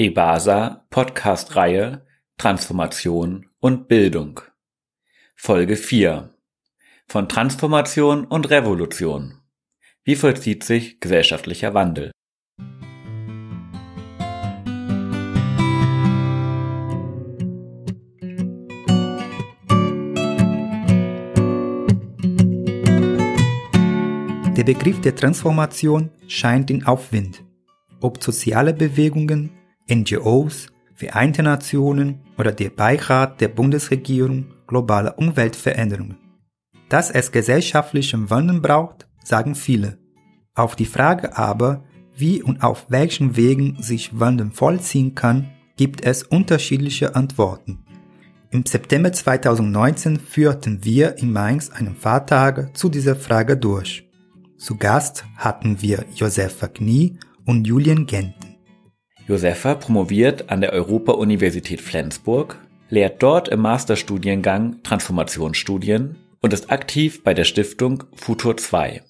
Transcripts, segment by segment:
EBASA Podcast-Reihe Transformation und Bildung. Folge 4 Von Transformation und Revolution. Wie vollzieht sich gesellschaftlicher Wandel? Der Begriff der Transformation scheint in Aufwind. Ob soziale Bewegungen, NGOs, Vereinte Nationen oder der Beirat der Bundesregierung globaler Umweltveränderungen. Dass es gesellschaftlichen Wandel braucht, sagen viele. Auf die Frage aber, wie und auf welchen Wegen sich Wandel vollziehen kann, gibt es unterschiedliche Antworten. Im September 2019 führten wir in Mainz einen Fahrtage zu dieser Frage durch. Zu Gast hatten wir Josefa Knie und Julian Genten. Josefa promoviert an der Europa-Universität Flensburg, lehrt dort im Masterstudiengang Transformationsstudien und ist aktiv bei der Stiftung Futur 2.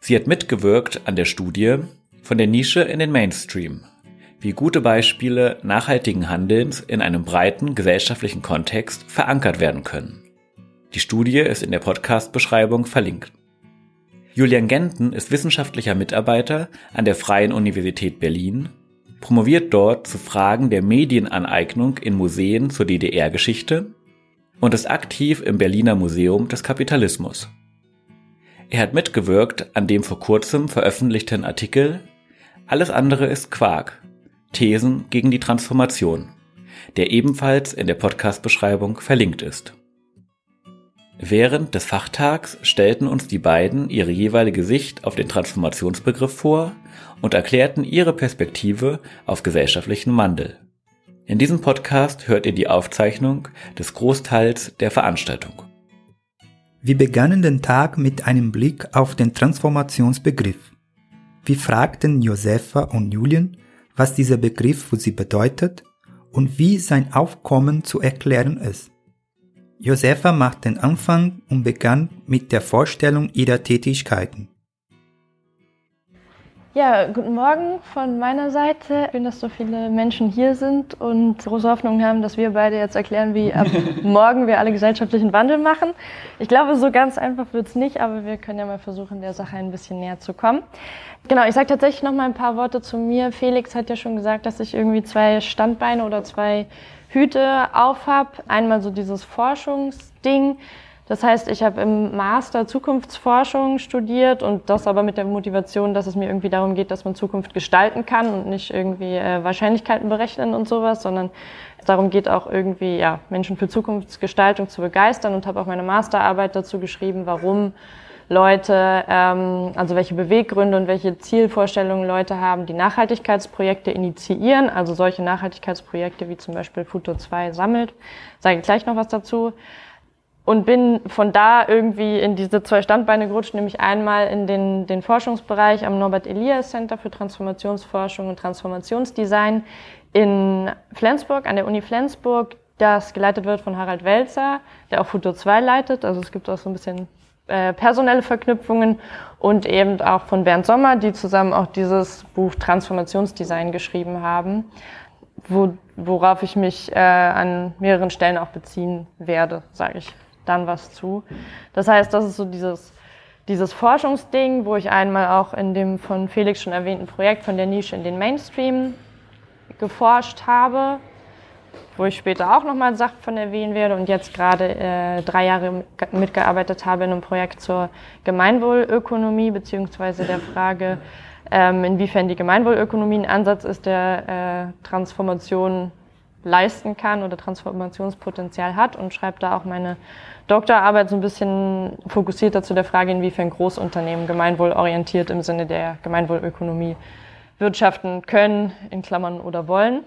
Sie hat mitgewirkt an der Studie von der Nische in den Mainstream, wie gute Beispiele nachhaltigen Handelns in einem breiten gesellschaftlichen Kontext verankert werden können. Die Studie ist in der Podcast-Beschreibung verlinkt. Julian Genten ist wissenschaftlicher Mitarbeiter an der Freien Universität Berlin promoviert dort zu Fragen der Medienaneignung in Museen zur DDR-Geschichte und ist aktiv im Berliner Museum des Kapitalismus. Er hat mitgewirkt an dem vor kurzem veröffentlichten Artikel Alles andere ist Quark. Thesen gegen die Transformation, der ebenfalls in der Podcast-Beschreibung verlinkt ist. Während des Fachtags stellten uns die beiden ihre jeweilige Sicht auf den Transformationsbegriff vor und erklärten ihre Perspektive auf gesellschaftlichen Wandel. In diesem Podcast hört ihr die Aufzeichnung des Großteils der Veranstaltung. Wir begannen den Tag mit einem Blick auf den Transformationsbegriff. Wir fragten Josefa und Julian, was dieser Begriff für sie bedeutet und wie sein Aufkommen zu erklären ist. Josefa macht den Anfang und begann mit der Vorstellung ihrer Tätigkeiten. Ja, guten Morgen von meiner Seite. Schön, dass so viele Menschen hier sind und große Hoffnung haben, dass wir beide jetzt erklären, wie ab morgen wir alle gesellschaftlichen Wandel machen. Ich glaube, so ganz einfach wird es nicht, aber wir können ja mal versuchen, der Sache ein bisschen näher zu kommen. Genau, ich sage tatsächlich noch mal ein paar Worte zu mir. Felix hat ja schon gesagt, dass ich irgendwie zwei Standbeine oder zwei Hüte aufhab. Einmal so dieses Forschungsding. Das heißt, ich habe im Master Zukunftsforschung studiert und das aber mit der Motivation, dass es mir irgendwie darum geht, dass man Zukunft gestalten kann und nicht irgendwie äh, Wahrscheinlichkeiten berechnen und sowas, sondern es darum geht auch irgendwie ja, Menschen für Zukunftsgestaltung zu begeistern und habe auch meine Masterarbeit dazu geschrieben, warum Leute, ähm, also welche Beweggründe und welche Zielvorstellungen Leute haben, die Nachhaltigkeitsprojekte initiieren, also solche Nachhaltigkeitsprojekte wie zum Beispiel Futur 2 sammelt. Sage ich gleich noch was dazu. Und bin von da irgendwie in diese zwei Standbeine gerutscht, nämlich einmal in den, den Forschungsbereich am Norbert Elias Center für Transformationsforschung und Transformationsdesign in Flensburg, an der Uni Flensburg, das geleitet wird von Harald Welzer, der auch Futur 2 leitet. Also es gibt auch so ein bisschen äh, personelle Verknüpfungen und eben auch von Bernd Sommer, die zusammen auch dieses Buch Transformationsdesign geschrieben haben, wo, worauf ich mich äh, an mehreren Stellen auch beziehen werde, sage ich dann was zu. Das heißt, das ist so dieses, dieses Forschungsding, wo ich einmal auch in dem von Felix schon erwähnten Projekt von der Nische in den Mainstream geforscht habe, wo ich später auch nochmal Sachen von erwähnen werde und jetzt gerade äh, drei Jahre mitgearbeitet habe in einem Projekt zur Gemeinwohlökonomie beziehungsweise der Frage, ähm, inwiefern die Gemeinwohlökonomie ein Ansatz ist, der äh, Transformation leisten kann oder Transformationspotenzial hat und schreibe da auch meine Doktorarbeit so ein bisschen fokussierter zu der Frage, inwiefern Großunternehmen gemeinwohlorientiert im Sinne der Gemeinwohlökonomie wirtschaften können, in Klammern oder wollen.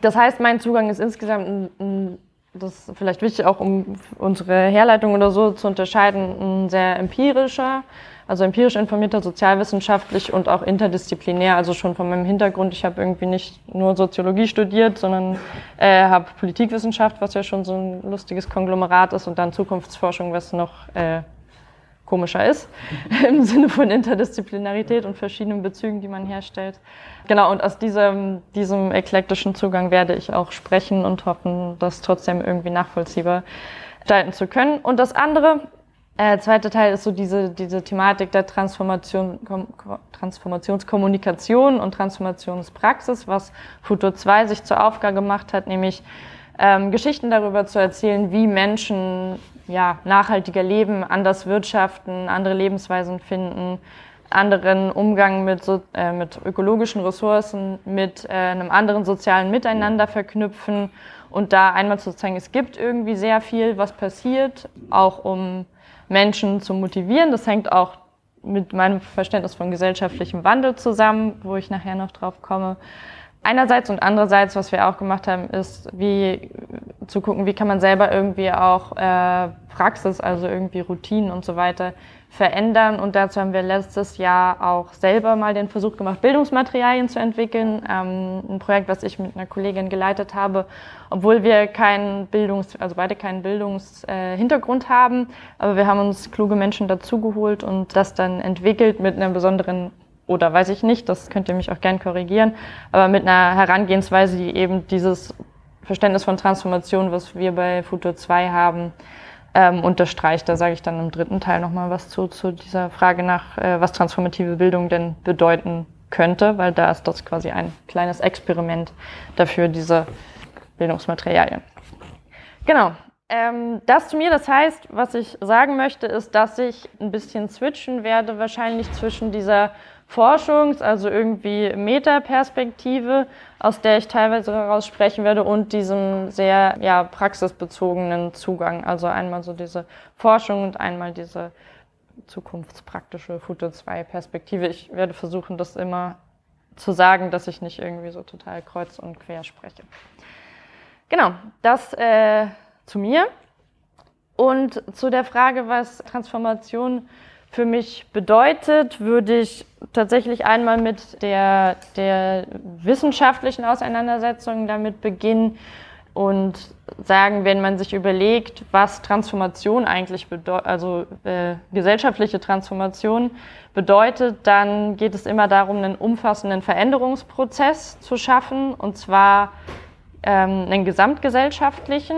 Das heißt, mein Zugang ist insgesamt, das ist vielleicht wichtig auch, um unsere Herleitung oder so zu unterscheiden, ein sehr empirischer, also empirisch informierter, sozialwissenschaftlich und auch interdisziplinär. Also schon von meinem Hintergrund, ich habe irgendwie nicht nur Soziologie studiert, sondern äh, habe Politikwissenschaft, was ja schon so ein lustiges Konglomerat ist, und dann Zukunftsforschung, was noch äh, komischer ist, im Sinne von Interdisziplinarität und verschiedenen Bezügen, die man herstellt. Genau, und aus diesem, diesem eklektischen Zugang werde ich auch sprechen und hoffen, das trotzdem irgendwie nachvollziehbar gestalten zu können. Und das andere, äh, zweite Teil ist so diese, diese Thematik der Transformation, Transformationskommunikation und Transformationspraxis, was Futur 2 sich zur Aufgabe gemacht hat, nämlich ähm, Geschichten darüber zu erzählen, wie Menschen ja, nachhaltiger leben, anders wirtschaften, andere Lebensweisen finden, anderen Umgang mit, so, äh, mit ökologischen Ressourcen, mit äh, einem anderen sozialen Miteinander verknüpfen und da einmal zu zeigen, es gibt irgendwie sehr viel, was passiert, auch um Menschen zu motivieren. Das hängt auch mit meinem Verständnis von gesellschaftlichem Wandel zusammen, wo ich nachher noch drauf komme. Einerseits und andererseits, was wir auch gemacht haben, ist, wie zu gucken, wie kann man selber irgendwie auch äh, Praxis, also irgendwie Routinen und so weiter verändern. Und dazu haben wir letztes Jahr auch selber mal den Versuch gemacht, Bildungsmaterialien zu entwickeln. Ähm, ein Projekt, was ich mit einer Kollegin geleitet habe, obwohl wir keinen Bildungs-, also beide keinen Bildungshintergrund äh, haben. Aber wir haben uns kluge Menschen dazugeholt und das dann entwickelt mit einer besonderen oder weiß ich nicht, das könnt ihr mich auch gern korrigieren, aber mit einer Herangehensweise, die eben dieses Verständnis von Transformation, was wir bei Futur 2 haben, ähm, unterstreicht. Da sage ich dann im dritten Teil nochmal was zu, zu dieser Frage nach, äh, was transformative Bildung denn bedeuten könnte, weil da ist das quasi ein kleines Experiment dafür, diese Bildungsmaterialien. Genau. Ähm, das zu mir, das heißt, was ich sagen möchte, ist, dass ich ein bisschen switchen werde, wahrscheinlich zwischen dieser Forschungs-, also irgendwie Metaperspektive, aus der ich teilweise daraus sprechen werde, und diesem sehr ja, praxisbezogenen Zugang. Also einmal so diese Forschung und einmal diese zukunftspraktische Futur 2 Perspektive. Ich werde versuchen, das immer zu sagen, dass ich nicht irgendwie so total kreuz und quer spreche. Genau, das äh, zu mir. Und zu der Frage, was Transformation für mich bedeutet, würde ich tatsächlich einmal mit der, der wissenschaftlichen Auseinandersetzung damit beginnen und sagen, wenn man sich überlegt, was Transformation eigentlich bedeutet, also äh, gesellschaftliche Transformation bedeutet, dann geht es immer darum, einen umfassenden Veränderungsprozess zu schaffen, und zwar ähm, einen gesamtgesellschaftlichen,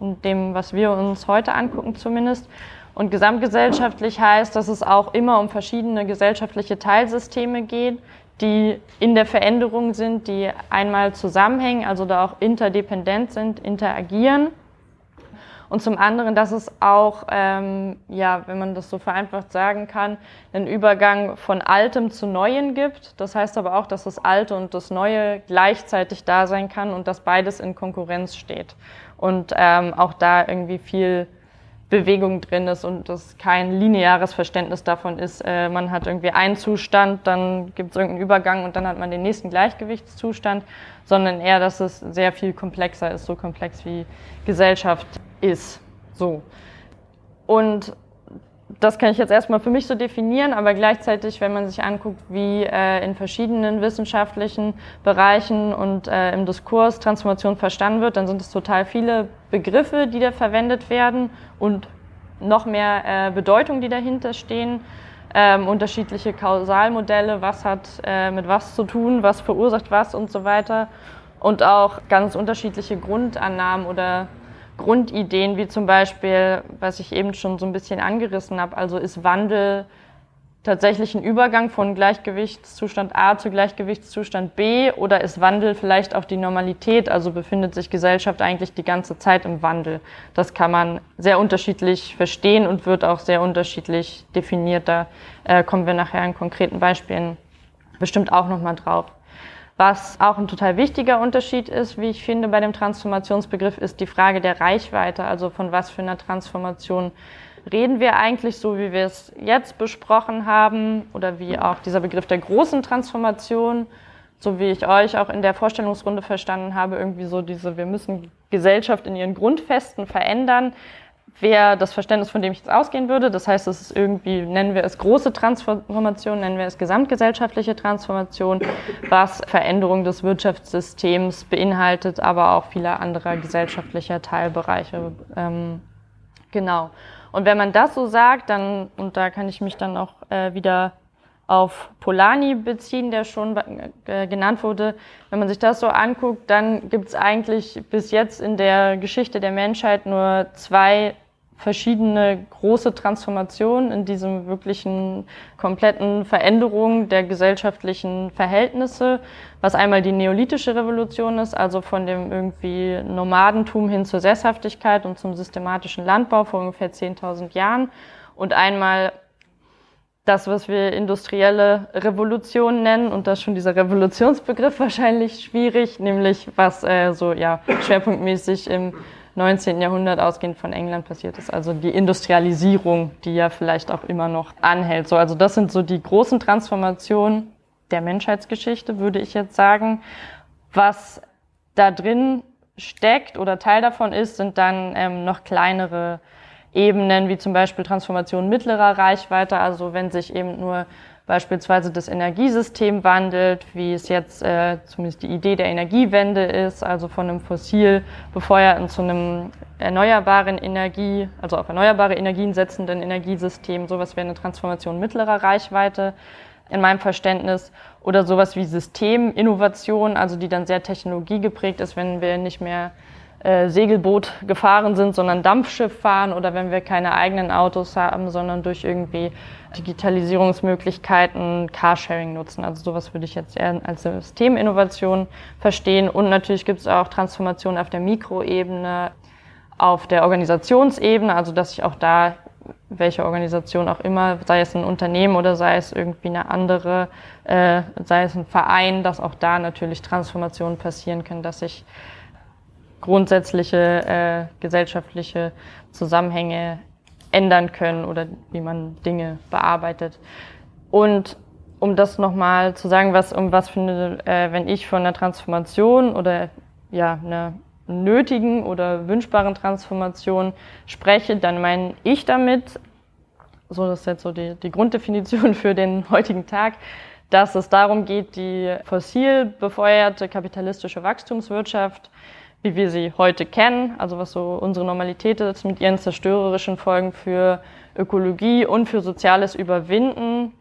und dem, was wir uns heute angucken zumindest, und gesamtgesellschaftlich heißt, dass es auch immer um verschiedene gesellschaftliche Teilsysteme geht, die in der Veränderung sind, die einmal zusammenhängen, also da auch interdependent sind, interagieren. Und zum anderen, dass es auch, ähm, ja, wenn man das so vereinfacht sagen kann, einen Übergang von Altem zu Neuem gibt. Das heißt aber auch, dass das Alte und das Neue gleichzeitig da sein kann und dass beides in Konkurrenz steht. Und ähm, auch da irgendwie viel Bewegung drin ist und das kein lineares Verständnis davon ist, äh, man hat irgendwie einen Zustand, dann gibt es irgendeinen Übergang und dann hat man den nächsten Gleichgewichtszustand, sondern eher, dass es sehr viel komplexer ist, so komplex wie Gesellschaft ist. So. Und das kann ich jetzt erstmal für mich so definieren, aber gleichzeitig, wenn man sich anguckt, wie äh, in verschiedenen wissenschaftlichen Bereichen und äh, im Diskurs Transformation verstanden wird, dann sind es total viele Begriffe, die da verwendet werden und noch mehr äh, Bedeutung, die dahinter stehen. Ähm, unterschiedliche Kausalmodelle, was hat äh, mit was zu tun, was verursacht was und so weiter. Und auch ganz unterschiedliche Grundannahmen oder Grundideen, wie zum Beispiel, was ich eben schon so ein bisschen angerissen habe, also ist Wandel tatsächlich ein Übergang von Gleichgewichtszustand A zu Gleichgewichtszustand B oder ist Wandel vielleicht auch die Normalität, also befindet sich Gesellschaft eigentlich die ganze Zeit im Wandel? Das kann man sehr unterschiedlich verstehen und wird auch sehr unterschiedlich definiert. Da äh, kommen wir nachher in konkreten Beispielen bestimmt auch nochmal drauf. Was auch ein total wichtiger Unterschied ist, wie ich finde, bei dem Transformationsbegriff, ist die Frage der Reichweite, also von was für einer Transformation reden wir eigentlich, so wie wir es jetzt besprochen haben, oder wie auch dieser Begriff der großen Transformation, so wie ich euch auch in der Vorstellungsrunde verstanden habe, irgendwie so diese, wir müssen Gesellschaft in ihren Grundfesten verändern wäre das Verständnis, von dem ich jetzt ausgehen würde. Das heißt, es ist irgendwie, nennen wir es große Transformation, nennen wir es gesamtgesellschaftliche Transformation, was Veränderung des Wirtschaftssystems beinhaltet, aber auch vieler anderer gesellschaftlicher Teilbereiche. Ähm, genau. Und wenn man das so sagt, dann, und da kann ich mich dann auch äh, wieder auf Polanyi beziehen, der schon äh, genannt wurde. Wenn man sich das so anguckt, dann gibt es eigentlich bis jetzt in der Geschichte der Menschheit nur zwei verschiedene große Transformationen in diesem wirklichen kompletten Veränderung der gesellschaftlichen Verhältnisse, was einmal die neolithische Revolution ist, also von dem irgendwie Nomadentum hin zur Sesshaftigkeit und zum systematischen Landbau vor ungefähr 10.000 Jahren und einmal das, was wir industrielle Revolution nennen, und das ist schon dieser Revolutionsbegriff wahrscheinlich schwierig, nämlich was äh, so ja schwerpunktmäßig im 19. Jahrhundert ausgehend von England passiert ist, also die Industrialisierung, die ja vielleicht auch immer noch anhält. So, also das sind so die großen Transformationen der Menschheitsgeschichte, würde ich jetzt sagen. Was da drin steckt oder Teil davon ist, sind dann ähm, noch kleinere Ebenen, wie zum Beispiel Transformation mittlerer Reichweite, also wenn sich eben nur beispielsweise das Energiesystem wandelt, wie es jetzt äh, zumindest die Idee der Energiewende ist, also von einem fossil befeuerten zu einem erneuerbaren Energie, also auf erneuerbare Energien setzenden Energiesystem, sowas wäre eine Transformation mittlerer Reichweite in meinem Verständnis. Oder sowas wie Systeminnovation, also die dann sehr technologiegeprägt ist, wenn wir nicht mehr äh, Segelboot gefahren sind, sondern Dampfschiff fahren oder wenn wir keine eigenen Autos haben, sondern durch irgendwie Digitalisierungsmöglichkeiten Carsharing nutzen. Also sowas würde ich jetzt eher als Systeminnovation verstehen. Und natürlich gibt es auch Transformationen auf der Mikroebene, auf der Organisationsebene, also dass ich auch da welche Organisation auch immer, sei es ein Unternehmen oder sei es irgendwie eine andere, äh, sei es ein Verein, dass auch da natürlich Transformationen passieren können, dass ich grundsätzliche äh, gesellschaftliche Zusammenhänge ändern können oder wie man Dinge bearbeitet. Und um das nochmal zu sagen, was um was eine, äh, wenn ich von einer Transformation oder ja einer nötigen oder wünschbaren Transformation spreche, dann meine ich damit, so das ist jetzt so die, die Grunddefinition für den heutigen Tag, dass es darum geht, die fossil befeuerte kapitalistische Wachstumswirtschaft wie wir sie heute kennen, also was so unsere Normalität ist, mit ihren zerstörerischen Folgen für Ökologie und für soziales Überwinden,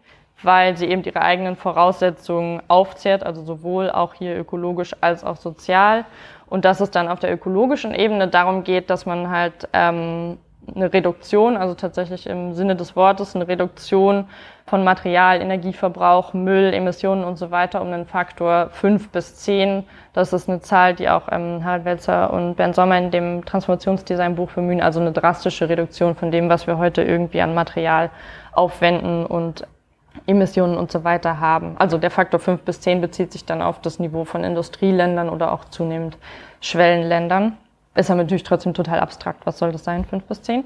weil sie eben ihre eigenen Voraussetzungen aufzehrt, also sowohl auch hier ökologisch als auch sozial. Und dass es dann auf der ökologischen Ebene darum geht, dass man halt ähm, eine Reduktion, also tatsächlich im Sinne des Wortes eine Reduktion von Material, Energieverbrauch, Müll, Emissionen und so weiter um einen Faktor fünf bis zehn. Das ist eine Zahl, die auch ähm, Harald Welzer und Bernd Sommer in dem Transformationsdesign-Buch bemühen. Also eine drastische Reduktion von dem, was wir heute irgendwie an Material aufwenden und Emissionen und so weiter haben. Also der Faktor fünf bis zehn bezieht sich dann auf das Niveau von Industrieländern oder auch zunehmend Schwellenländern ist aber natürlich trotzdem total abstrakt. Was soll das sein, fünf bis zehn?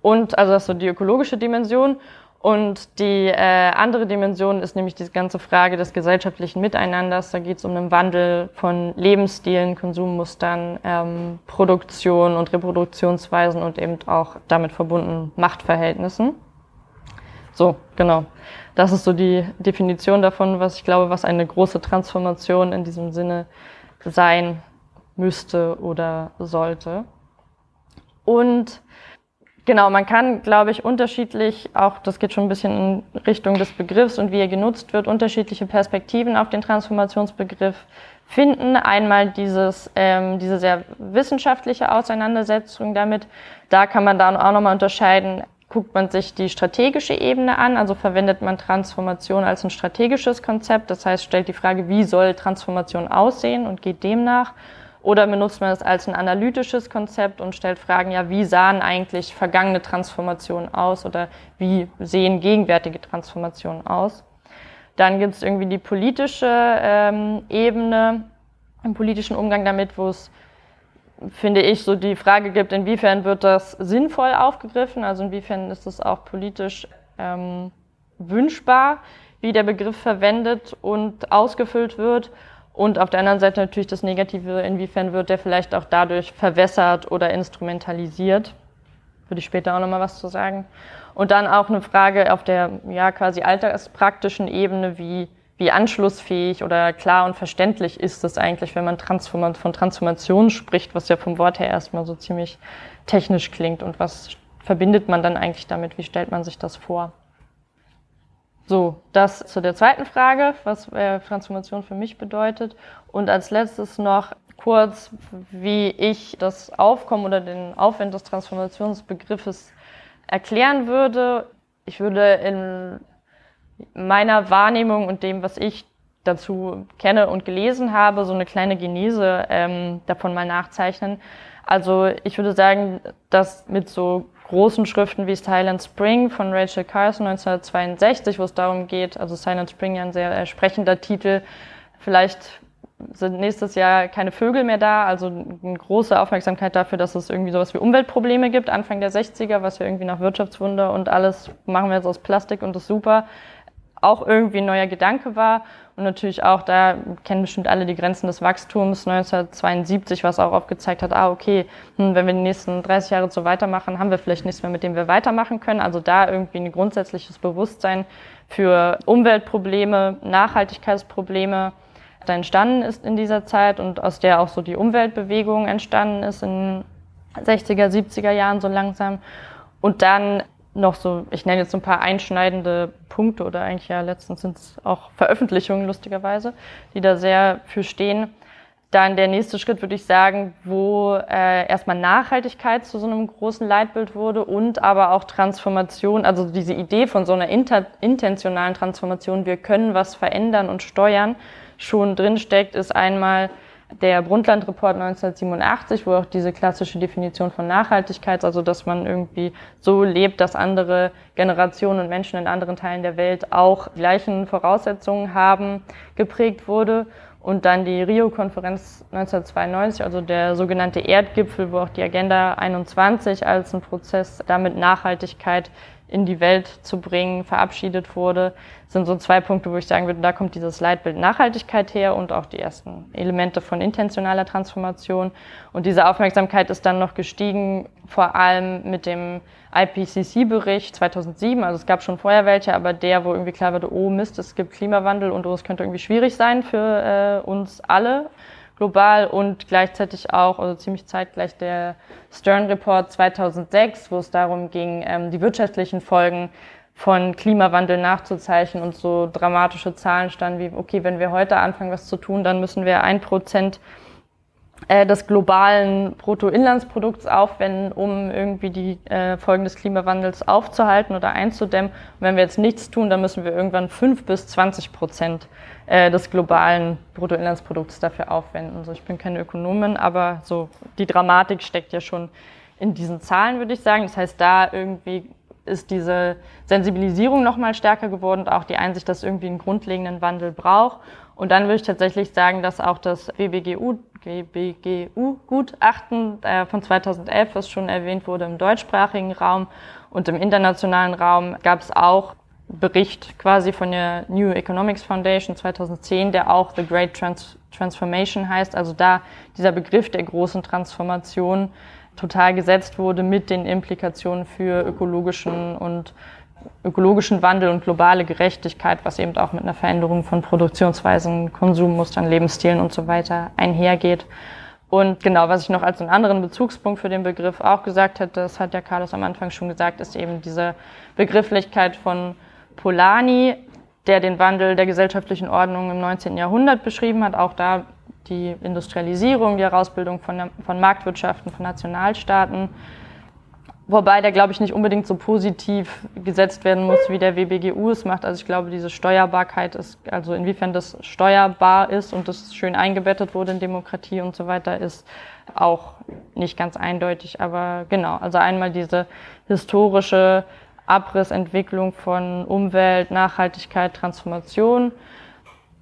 Und also das ist so die ökologische Dimension. Und die äh, andere Dimension ist nämlich diese ganze Frage des gesellschaftlichen Miteinanders. Da geht es um einen Wandel von Lebensstilen, Konsummustern, ähm, Produktion und Reproduktionsweisen und eben auch damit verbunden Machtverhältnissen. So, genau. Das ist so die Definition davon, was ich glaube, was eine große Transformation in diesem Sinne sein müsste oder sollte. Und genau, man kann, glaube ich, unterschiedlich, auch das geht schon ein bisschen in Richtung des Begriffs und wie er genutzt wird, unterschiedliche Perspektiven auf den Transformationsbegriff finden. Einmal dieses, ähm, diese sehr wissenschaftliche Auseinandersetzung damit. Da kann man dann auch nochmal unterscheiden, guckt man sich die strategische Ebene an, also verwendet man Transformation als ein strategisches Konzept, das heißt, stellt die Frage, wie soll Transformation aussehen und geht dem nach. Oder benutzt man es als ein analytisches Konzept und stellt Fragen, ja, wie sahen eigentlich vergangene Transformationen aus oder wie sehen gegenwärtige Transformationen aus? Dann gibt es irgendwie die politische ähm, Ebene, im politischen Umgang damit, wo es, finde ich, so die Frage gibt, inwiefern wird das sinnvoll aufgegriffen, also inwiefern ist es auch politisch ähm, wünschbar, wie der Begriff verwendet und ausgefüllt wird und auf der anderen Seite natürlich das Negative, inwiefern wird der vielleicht auch dadurch verwässert oder instrumentalisiert. Würde ich später auch nochmal was zu sagen. Und dann auch eine Frage auf der ja quasi alltagspraktischen Ebene, wie, wie anschlussfähig oder klar und verständlich ist es eigentlich, wenn man Transform von Transformation spricht, was ja vom Wort her erstmal so ziemlich technisch klingt und was verbindet man dann eigentlich damit? Wie stellt man sich das vor? So, das zu der zweiten Frage, was äh, Transformation für mich bedeutet. Und als letztes noch kurz, wie ich das Aufkommen oder den Aufwand des Transformationsbegriffes erklären würde. Ich würde in meiner Wahrnehmung und dem, was ich dazu kenne und gelesen habe, so eine kleine Genese ähm, davon mal nachzeichnen. Also ich würde sagen, dass mit so großen Schriften wie Silent Spring von Rachel Carson 1962, wo es darum geht, also Silent Spring ja ein sehr sprechender Titel, vielleicht sind nächstes Jahr keine Vögel mehr da, also eine große Aufmerksamkeit dafür, dass es irgendwie sowas wie Umweltprobleme gibt, Anfang der 60er, was ja irgendwie nach Wirtschaftswunder und alles machen wir jetzt aus Plastik und das super auch irgendwie ein neuer Gedanke war. Und natürlich auch, da kennen bestimmt alle die Grenzen des Wachstums 1972, was auch aufgezeigt hat, ah, okay, hm, wenn wir die nächsten 30 Jahre so weitermachen, haben wir vielleicht nichts mehr, mit dem wir weitermachen können. Also da irgendwie ein grundsätzliches Bewusstsein für Umweltprobleme, Nachhaltigkeitsprobleme da entstanden ist in dieser Zeit und aus der auch so die Umweltbewegung entstanden ist in 60er, 70er Jahren so langsam. Und dann noch so, ich nenne jetzt so ein paar einschneidende Punkte oder eigentlich ja letztens sind es auch Veröffentlichungen lustigerweise, die da sehr für stehen. Dann der nächste Schritt würde ich sagen, wo äh, erstmal Nachhaltigkeit zu so einem großen Leitbild wurde und aber auch Transformation, also diese Idee von so einer inter intentionalen Transformation, wir können was verändern und steuern, schon drinsteckt, ist einmal der Brundtland-Report 1987, wo auch diese klassische Definition von Nachhaltigkeit, also dass man irgendwie so lebt, dass andere Generationen und Menschen in anderen Teilen der Welt auch gleichen Voraussetzungen haben, geprägt wurde. Und dann die Rio-Konferenz 1992, also der sogenannte Erdgipfel, wo auch die Agenda 21 als ein Prozess damit Nachhaltigkeit in die Welt zu bringen, verabschiedet wurde, sind so zwei Punkte, wo ich sagen würde, da kommt dieses Leitbild Nachhaltigkeit her und auch die ersten Elemente von intentionaler Transformation. Und diese Aufmerksamkeit ist dann noch gestiegen, vor allem mit dem IPCC-Bericht 2007. Also es gab schon vorher welche, aber der, wo irgendwie klar wurde, oh Mist, es gibt Klimawandel und oh, es könnte irgendwie schwierig sein für äh, uns alle global und gleichzeitig auch, also ziemlich zeitgleich der Stern Report 2006, wo es darum ging, ähm, die wirtschaftlichen Folgen von Klimawandel nachzuzeichnen und so dramatische Zahlen standen wie, okay, wenn wir heute anfangen, was zu tun, dann müssen wir ein Prozent äh, des globalen Bruttoinlandsprodukts aufwenden, um irgendwie die äh, Folgen des Klimawandels aufzuhalten oder einzudämmen. Und wenn wir jetzt nichts tun, dann müssen wir irgendwann fünf bis zwanzig Prozent äh, des globalen Bruttoinlandsprodukts dafür aufwenden. Also ich bin keine Ökonomin, aber so die Dramatik steckt ja schon in diesen Zahlen, würde ich sagen. Das heißt, da irgendwie ist diese Sensibilisierung noch mal stärker geworden und auch die Einsicht, dass irgendwie einen grundlegenden Wandel braucht. Und dann würde ich tatsächlich sagen, dass auch das WBGU, WBGU-Gutachten äh, von 2011, was schon erwähnt wurde, im deutschsprachigen Raum und im internationalen Raum gab es auch Bericht quasi von der New Economics Foundation 2010, der auch The Great Trans Transformation heißt. Also da dieser Begriff der großen Transformation total gesetzt wurde mit den Implikationen für ökologischen und ökologischen Wandel und globale Gerechtigkeit, was eben auch mit einer Veränderung von Produktionsweisen, Konsummustern, Lebensstilen und so weiter einhergeht. Und genau, was ich noch als einen anderen Bezugspunkt für den Begriff auch gesagt hätte, das hat ja Carlos am Anfang schon gesagt, ist eben diese Begrifflichkeit von Polanyi, der den Wandel der gesellschaftlichen Ordnung im 19. Jahrhundert beschrieben hat, auch da die Industrialisierung, die Herausbildung von, von Marktwirtschaften, von Nationalstaaten, Wobei der, glaube ich, nicht unbedingt so positiv gesetzt werden muss, wie der WBGU es macht. Also ich glaube, diese Steuerbarkeit ist, also inwiefern das steuerbar ist und das schön eingebettet wurde in Demokratie und so weiter, ist auch nicht ganz eindeutig. Aber genau, also einmal diese historische Abrissentwicklung von Umwelt, Nachhaltigkeit, Transformation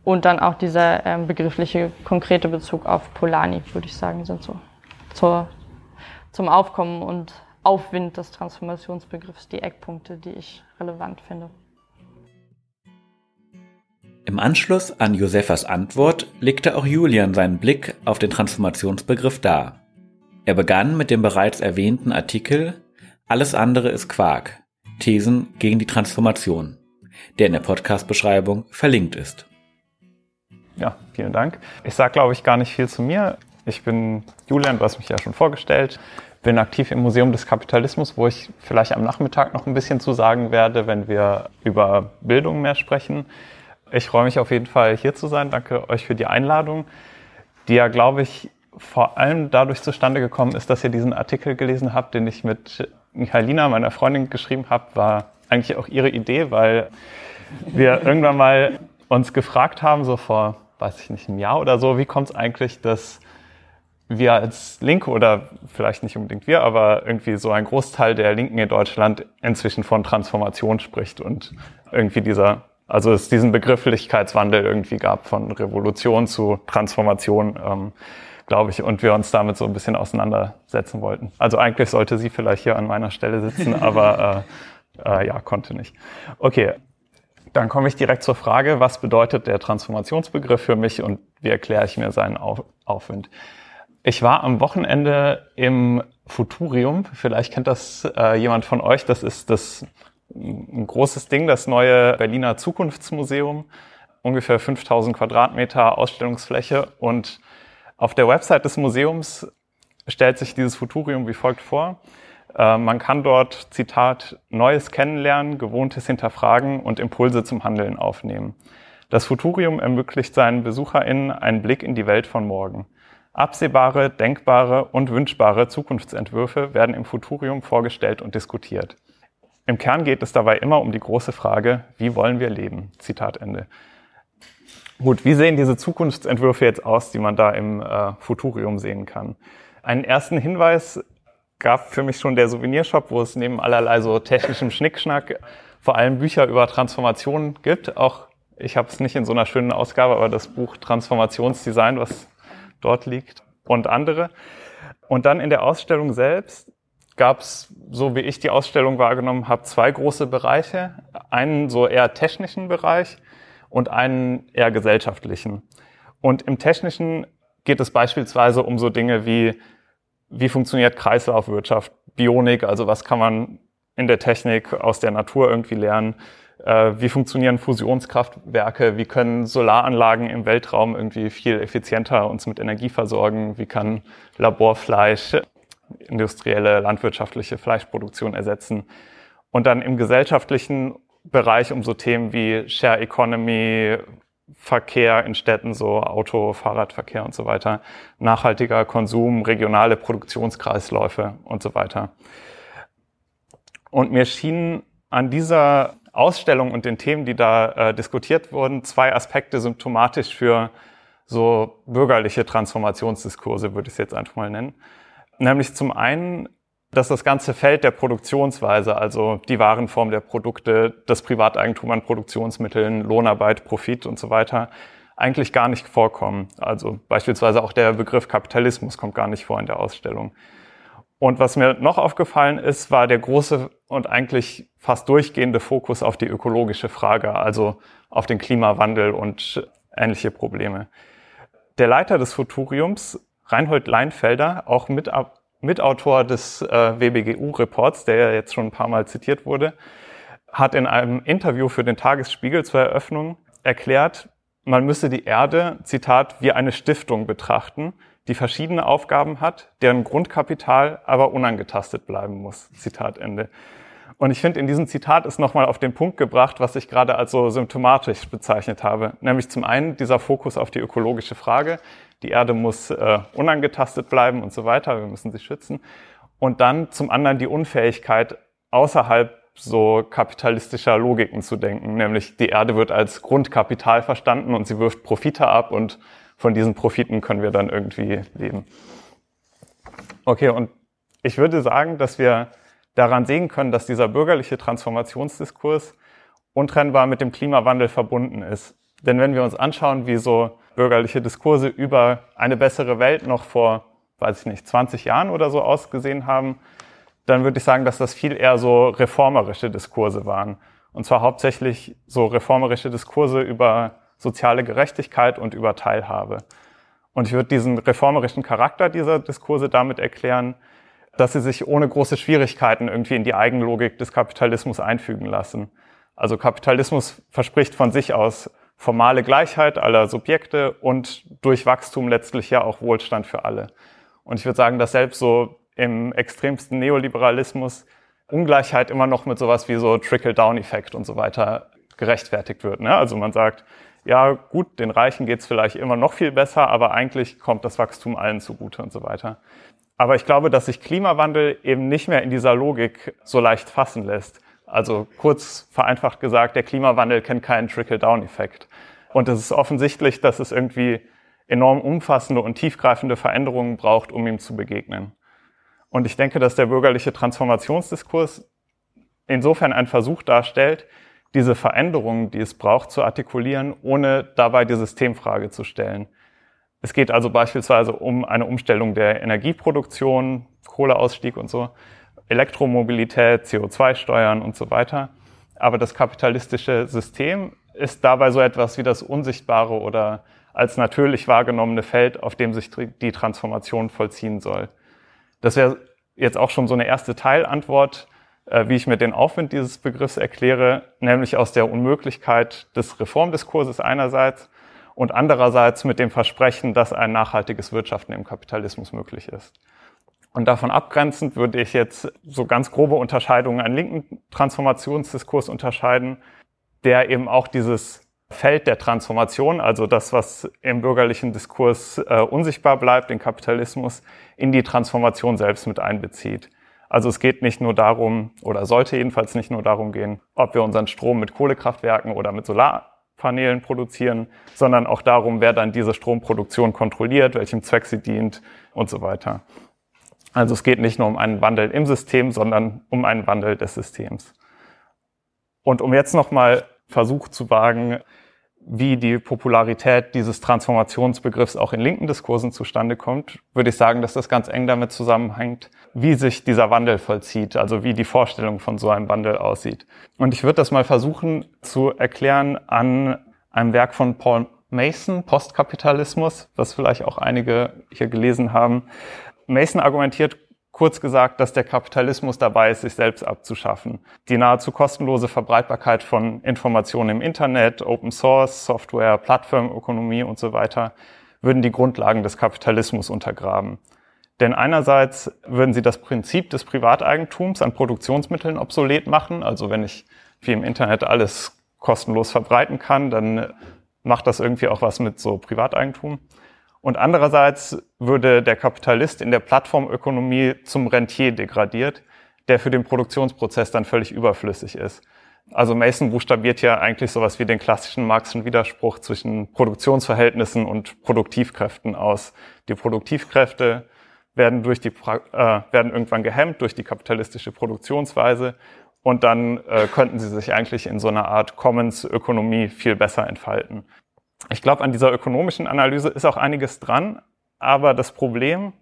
und dann auch dieser ähm, begriffliche konkrete Bezug auf Polani, würde ich sagen, sind so zur, zum Aufkommen und Aufwind des Transformationsbegriffs die Eckpunkte, die ich relevant finde. Im Anschluss an Josephas Antwort legte auch Julian seinen Blick auf den Transformationsbegriff dar. Er begann mit dem bereits erwähnten Artikel Alles andere ist Quark. Thesen gegen die Transformation, der in der Podcast-Beschreibung verlinkt ist. Ja, vielen Dank. Ich sage, glaube ich, gar nicht viel zu mir. Ich bin Julian, du hast mich ja schon vorgestellt bin aktiv im Museum des Kapitalismus, wo ich vielleicht am Nachmittag noch ein bisschen zu sagen werde, wenn wir über Bildung mehr sprechen. Ich freue mich auf jeden Fall hier zu sein. Danke euch für die Einladung, die ja, glaube ich, vor allem dadurch zustande gekommen ist, dass ihr diesen Artikel gelesen habt, den ich mit Michaelina, meiner Freundin, geschrieben habe, war eigentlich auch ihre Idee, weil wir irgendwann mal uns gefragt haben, so vor, weiß ich nicht, einem Jahr oder so, wie kommt es eigentlich, dass wir als Linke oder vielleicht nicht unbedingt wir, aber irgendwie so ein Großteil der Linken in Deutschland inzwischen von Transformation spricht und irgendwie dieser, also es diesen Begrifflichkeitswandel irgendwie gab von Revolution zu Transformation, ähm, glaube ich, und wir uns damit so ein bisschen auseinandersetzen wollten. Also eigentlich sollte sie vielleicht hier an meiner Stelle sitzen, aber äh, äh, ja, konnte nicht. Okay, dann komme ich direkt zur Frage, was bedeutet der Transformationsbegriff für mich und wie erkläre ich mir seinen Aufwind? Ich war am Wochenende im Futurium. Vielleicht kennt das äh, jemand von euch. Das ist das ein großes Ding, das neue Berliner Zukunftsmuseum. Ungefähr 5000 Quadratmeter Ausstellungsfläche. Und auf der Website des Museums stellt sich dieses Futurium wie folgt vor. Äh, man kann dort, Zitat, Neues kennenlernen, Gewohntes hinterfragen und Impulse zum Handeln aufnehmen. Das Futurium ermöglicht seinen BesucherInnen einen Blick in die Welt von morgen. Absehbare, denkbare und wünschbare Zukunftsentwürfe werden im Futurium vorgestellt und diskutiert. Im Kern geht es dabei immer um die große Frage, wie wollen wir leben? Zitat Ende. Gut, wie sehen diese Zukunftsentwürfe jetzt aus, die man da im äh, Futurium sehen kann? Einen ersten Hinweis gab für mich schon der Souvenirshop, wo es neben allerlei so technischem Schnickschnack vor allem Bücher über Transformation gibt. Auch ich habe es nicht in so einer schönen Ausgabe, aber das Buch Transformationsdesign, was dort liegt und andere. Und dann in der Ausstellung selbst gab es, so wie ich die Ausstellung wahrgenommen habe, zwei große Bereiche. Einen so eher technischen Bereich und einen eher gesellschaftlichen. Und im technischen geht es beispielsweise um so Dinge wie, wie funktioniert Kreislaufwirtschaft, Bionik, also was kann man in der Technik aus der Natur irgendwie lernen, wie funktionieren Fusionskraftwerke, wie können Solaranlagen im Weltraum irgendwie viel effizienter uns mit Energie versorgen, wie kann Laborfleisch industrielle, landwirtschaftliche Fleischproduktion ersetzen. Und dann im gesellschaftlichen Bereich um so Themen wie Share Economy, Verkehr in Städten, so Auto, Fahrradverkehr und so weiter, nachhaltiger Konsum, regionale Produktionskreisläufe und so weiter. Und mir schienen an dieser Ausstellung und den Themen, die da äh, diskutiert wurden, zwei Aspekte symptomatisch für so bürgerliche Transformationsdiskurse, würde ich es jetzt einfach mal nennen. Nämlich zum einen, dass das ganze Feld der Produktionsweise, also die Warenform der Produkte, das Privateigentum an Produktionsmitteln, Lohnarbeit, Profit und so weiter, eigentlich gar nicht vorkommen. Also beispielsweise auch der Begriff Kapitalismus kommt gar nicht vor in der Ausstellung. Und was mir noch aufgefallen ist, war der große und eigentlich fast durchgehende Fokus auf die ökologische Frage, also auf den Klimawandel und ähnliche Probleme. Der Leiter des Futuriums, Reinhold Leinfelder, auch mit, Mitautor des äh, WBGU-Reports, der ja jetzt schon ein paar Mal zitiert wurde, hat in einem Interview für den Tagesspiegel zur Eröffnung erklärt, man müsse die Erde, Zitat, wie eine Stiftung betrachten, die verschiedene Aufgaben hat, deren Grundkapital aber unangetastet bleiben muss. Zitat Ende. Und ich finde, in diesem Zitat ist nochmal auf den Punkt gebracht, was ich gerade als so symptomatisch bezeichnet habe. Nämlich zum einen dieser Fokus auf die ökologische Frage. Die Erde muss äh, unangetastet bleiben und so weiter. Wir müssen sie schützen. Und dann zum anderen die Unfähigkeit, außerhalb so kapitalistischer Logiken zu denken. Nämlich die Erde wird als Grundkapital verstanden und sie wirft Profite ab und von diesen Profiten können wir dann irgendwie leben. Okay, und ich würde sagen, dass wir daran sehen können, dass dieser bürgerliche Transformationsdiskurs untrennbar mit dem Klimawandel verbunden ist. Denn wenn wir uns anschauen, wie so bürgerliche Diskurse über eine bessere Welt noch vor, weiß ich nicht, 20 Jahren oder so ausgesehen haben, dann würde ich sagen, dass das viel eher so reformerische Diskurse waren. Und zwar hauptsächlich so reformerische Diskurse über soziale Gerechtigkeit und über Teilhabe. Und ich würde diesen reformerischen Charakter dieser Diskurse damit erklären, dass sie sich ohne große Schwierigkeiten irgendwie in die Eigenlogik des Kapitalismus einfügen lassen. Also Kapitalismus verspricht von sich aus formale Gleichheit aller Subjekte und durch Wachstum letztlich ja auch Wohlstand für alle. Und ich würde sagen, dass selbst so im extremsten Neoliberalismus Ungleichheit immer noch mit sowas wie so Trickle-Down-Effekt und so weiter gerechtfertigt wird. Ne? Also man sagt, ja gut, den Reichen geht's vielleicht immer noch viel besser, aber eigentlich kommt das Wachstum allen zugute und so weiter. Aber ich glaube, dass sich Klimawandel eben nicht mehr in dieser Logik so leicht fassen lässt. Also kurz vereinfacht gesagt, der Klimawandel kennt keinen Trickle-Down-Effekt. Und es ist offensichtlich, dass es irgendwie enorm umfassende und tiefgreifende Veränderungen braucht, um ihm zu begegnen. Und ich denke, dass der bürgerliche Transformationsdiskurs insofern einen Versuch darstellt, diese Veränderungen, die es braucht, zu artikulieren, ohne dabei die Systemfrage zu stellen. Es geht also beispielsweise um eine Umstellung der Energieproduktion, Kohleausstieg und so, Elektromobilität, CO2-Steuern und so weiter. Aber das kapitalistische System ist dabei so etwas wie das unsichtbare oder als natürlich wahrgenommene Feld, auf dem sich die Transformation vollziehen soll. Das wäre jetzt auch schon so eine erste Teilantwort, wie ich mir den Aufwind dieses Begriffs erkläre, nämlich aus der Unmöglichkeit des Reformdiskurses einerseits und andererseits mit dem Versprechen, dass ein nachhaltiges Wirtschaften im Kapitalismus möglich ist. Und davon abgrenzend würde ich jetzt so ganz grobe Unterscheidungen einen linken Transformationsdiskurs unterscheiden, der eben auch dieses Feld der Transformation, also das, was im bürgerlichen Diskurs äh, unsichtbar bleibt, den Kapitalismus, in die Transformation selbst mit einbezieht. Also es geht nicht nur darum, oder sollte jedenfalls nicht nur darum gehen, ob wir unseren Strom mit Kohlekraftwerken oder mit Solarpanelen produzieren, sondern auch darum, wer dann diese Stromproduktion kontrolliert, welchem Zweck sie dient und so weiter. Also es geht nicht nur um einen Wandel im System, sondern um einen Wandel des Systems. Und um jetzt nochmal Versuch zu wagen, wie die Popularität dieses Transformationsbegriffs auch in linken Diskursen zustande kommt, würde ich sagen, dass das ganz eng damit zusammenhängt, wie sich dieser Wandel vollzieht, also wie die Vorstellung von so einem Wandel aussieht. Und ich würde das mal versuchen zu erklären an einem Werk von Paul Mason, Postkapitalismus, was vielleicht auch einige hier gelesen haben. Mason argumentiert Kurz gesagt, dass der Kapitalismus dabei ist, sich selbst abzuschaffen. Die nahezu kostenlose Verbreitbarkeit von Informationen im Internet, Open Source, Software, Plattformökonomie und so weiter würden die Grundlagen des Kapitalismus untergraben. Denn einerseits würden sie das Prinzip des Privateigentums an Produktionsmitteln obsolet machen. Also wenn ich wie im Internet alles kostenlos verbreiten kann, dann macht das irgendwie auch was mit so Privateigentum. Und andererseits würde der Kapitalist in der Plattformökonomie zum Rentier degradiert, der für den Produktionsprozess dann völlig überflüssig ist. Also Mason buchstabiert ja eigentlich sowas wie den klassischen Marxischen Widerspruch zwischen Produktionsverhältnissen und Produktivkräften aus. Die Produktivkräfte werden durch die äh, werden irgendwann gehemmt durch die kapitalistische Produktionsweise und dann äh, könnten sie sich eigentlich in so einer Art Commons-Ökonomie viel besser entfalten. Ich glaube, an dieser ökonomischen Analyse ist auch einiges dran, aber das Problem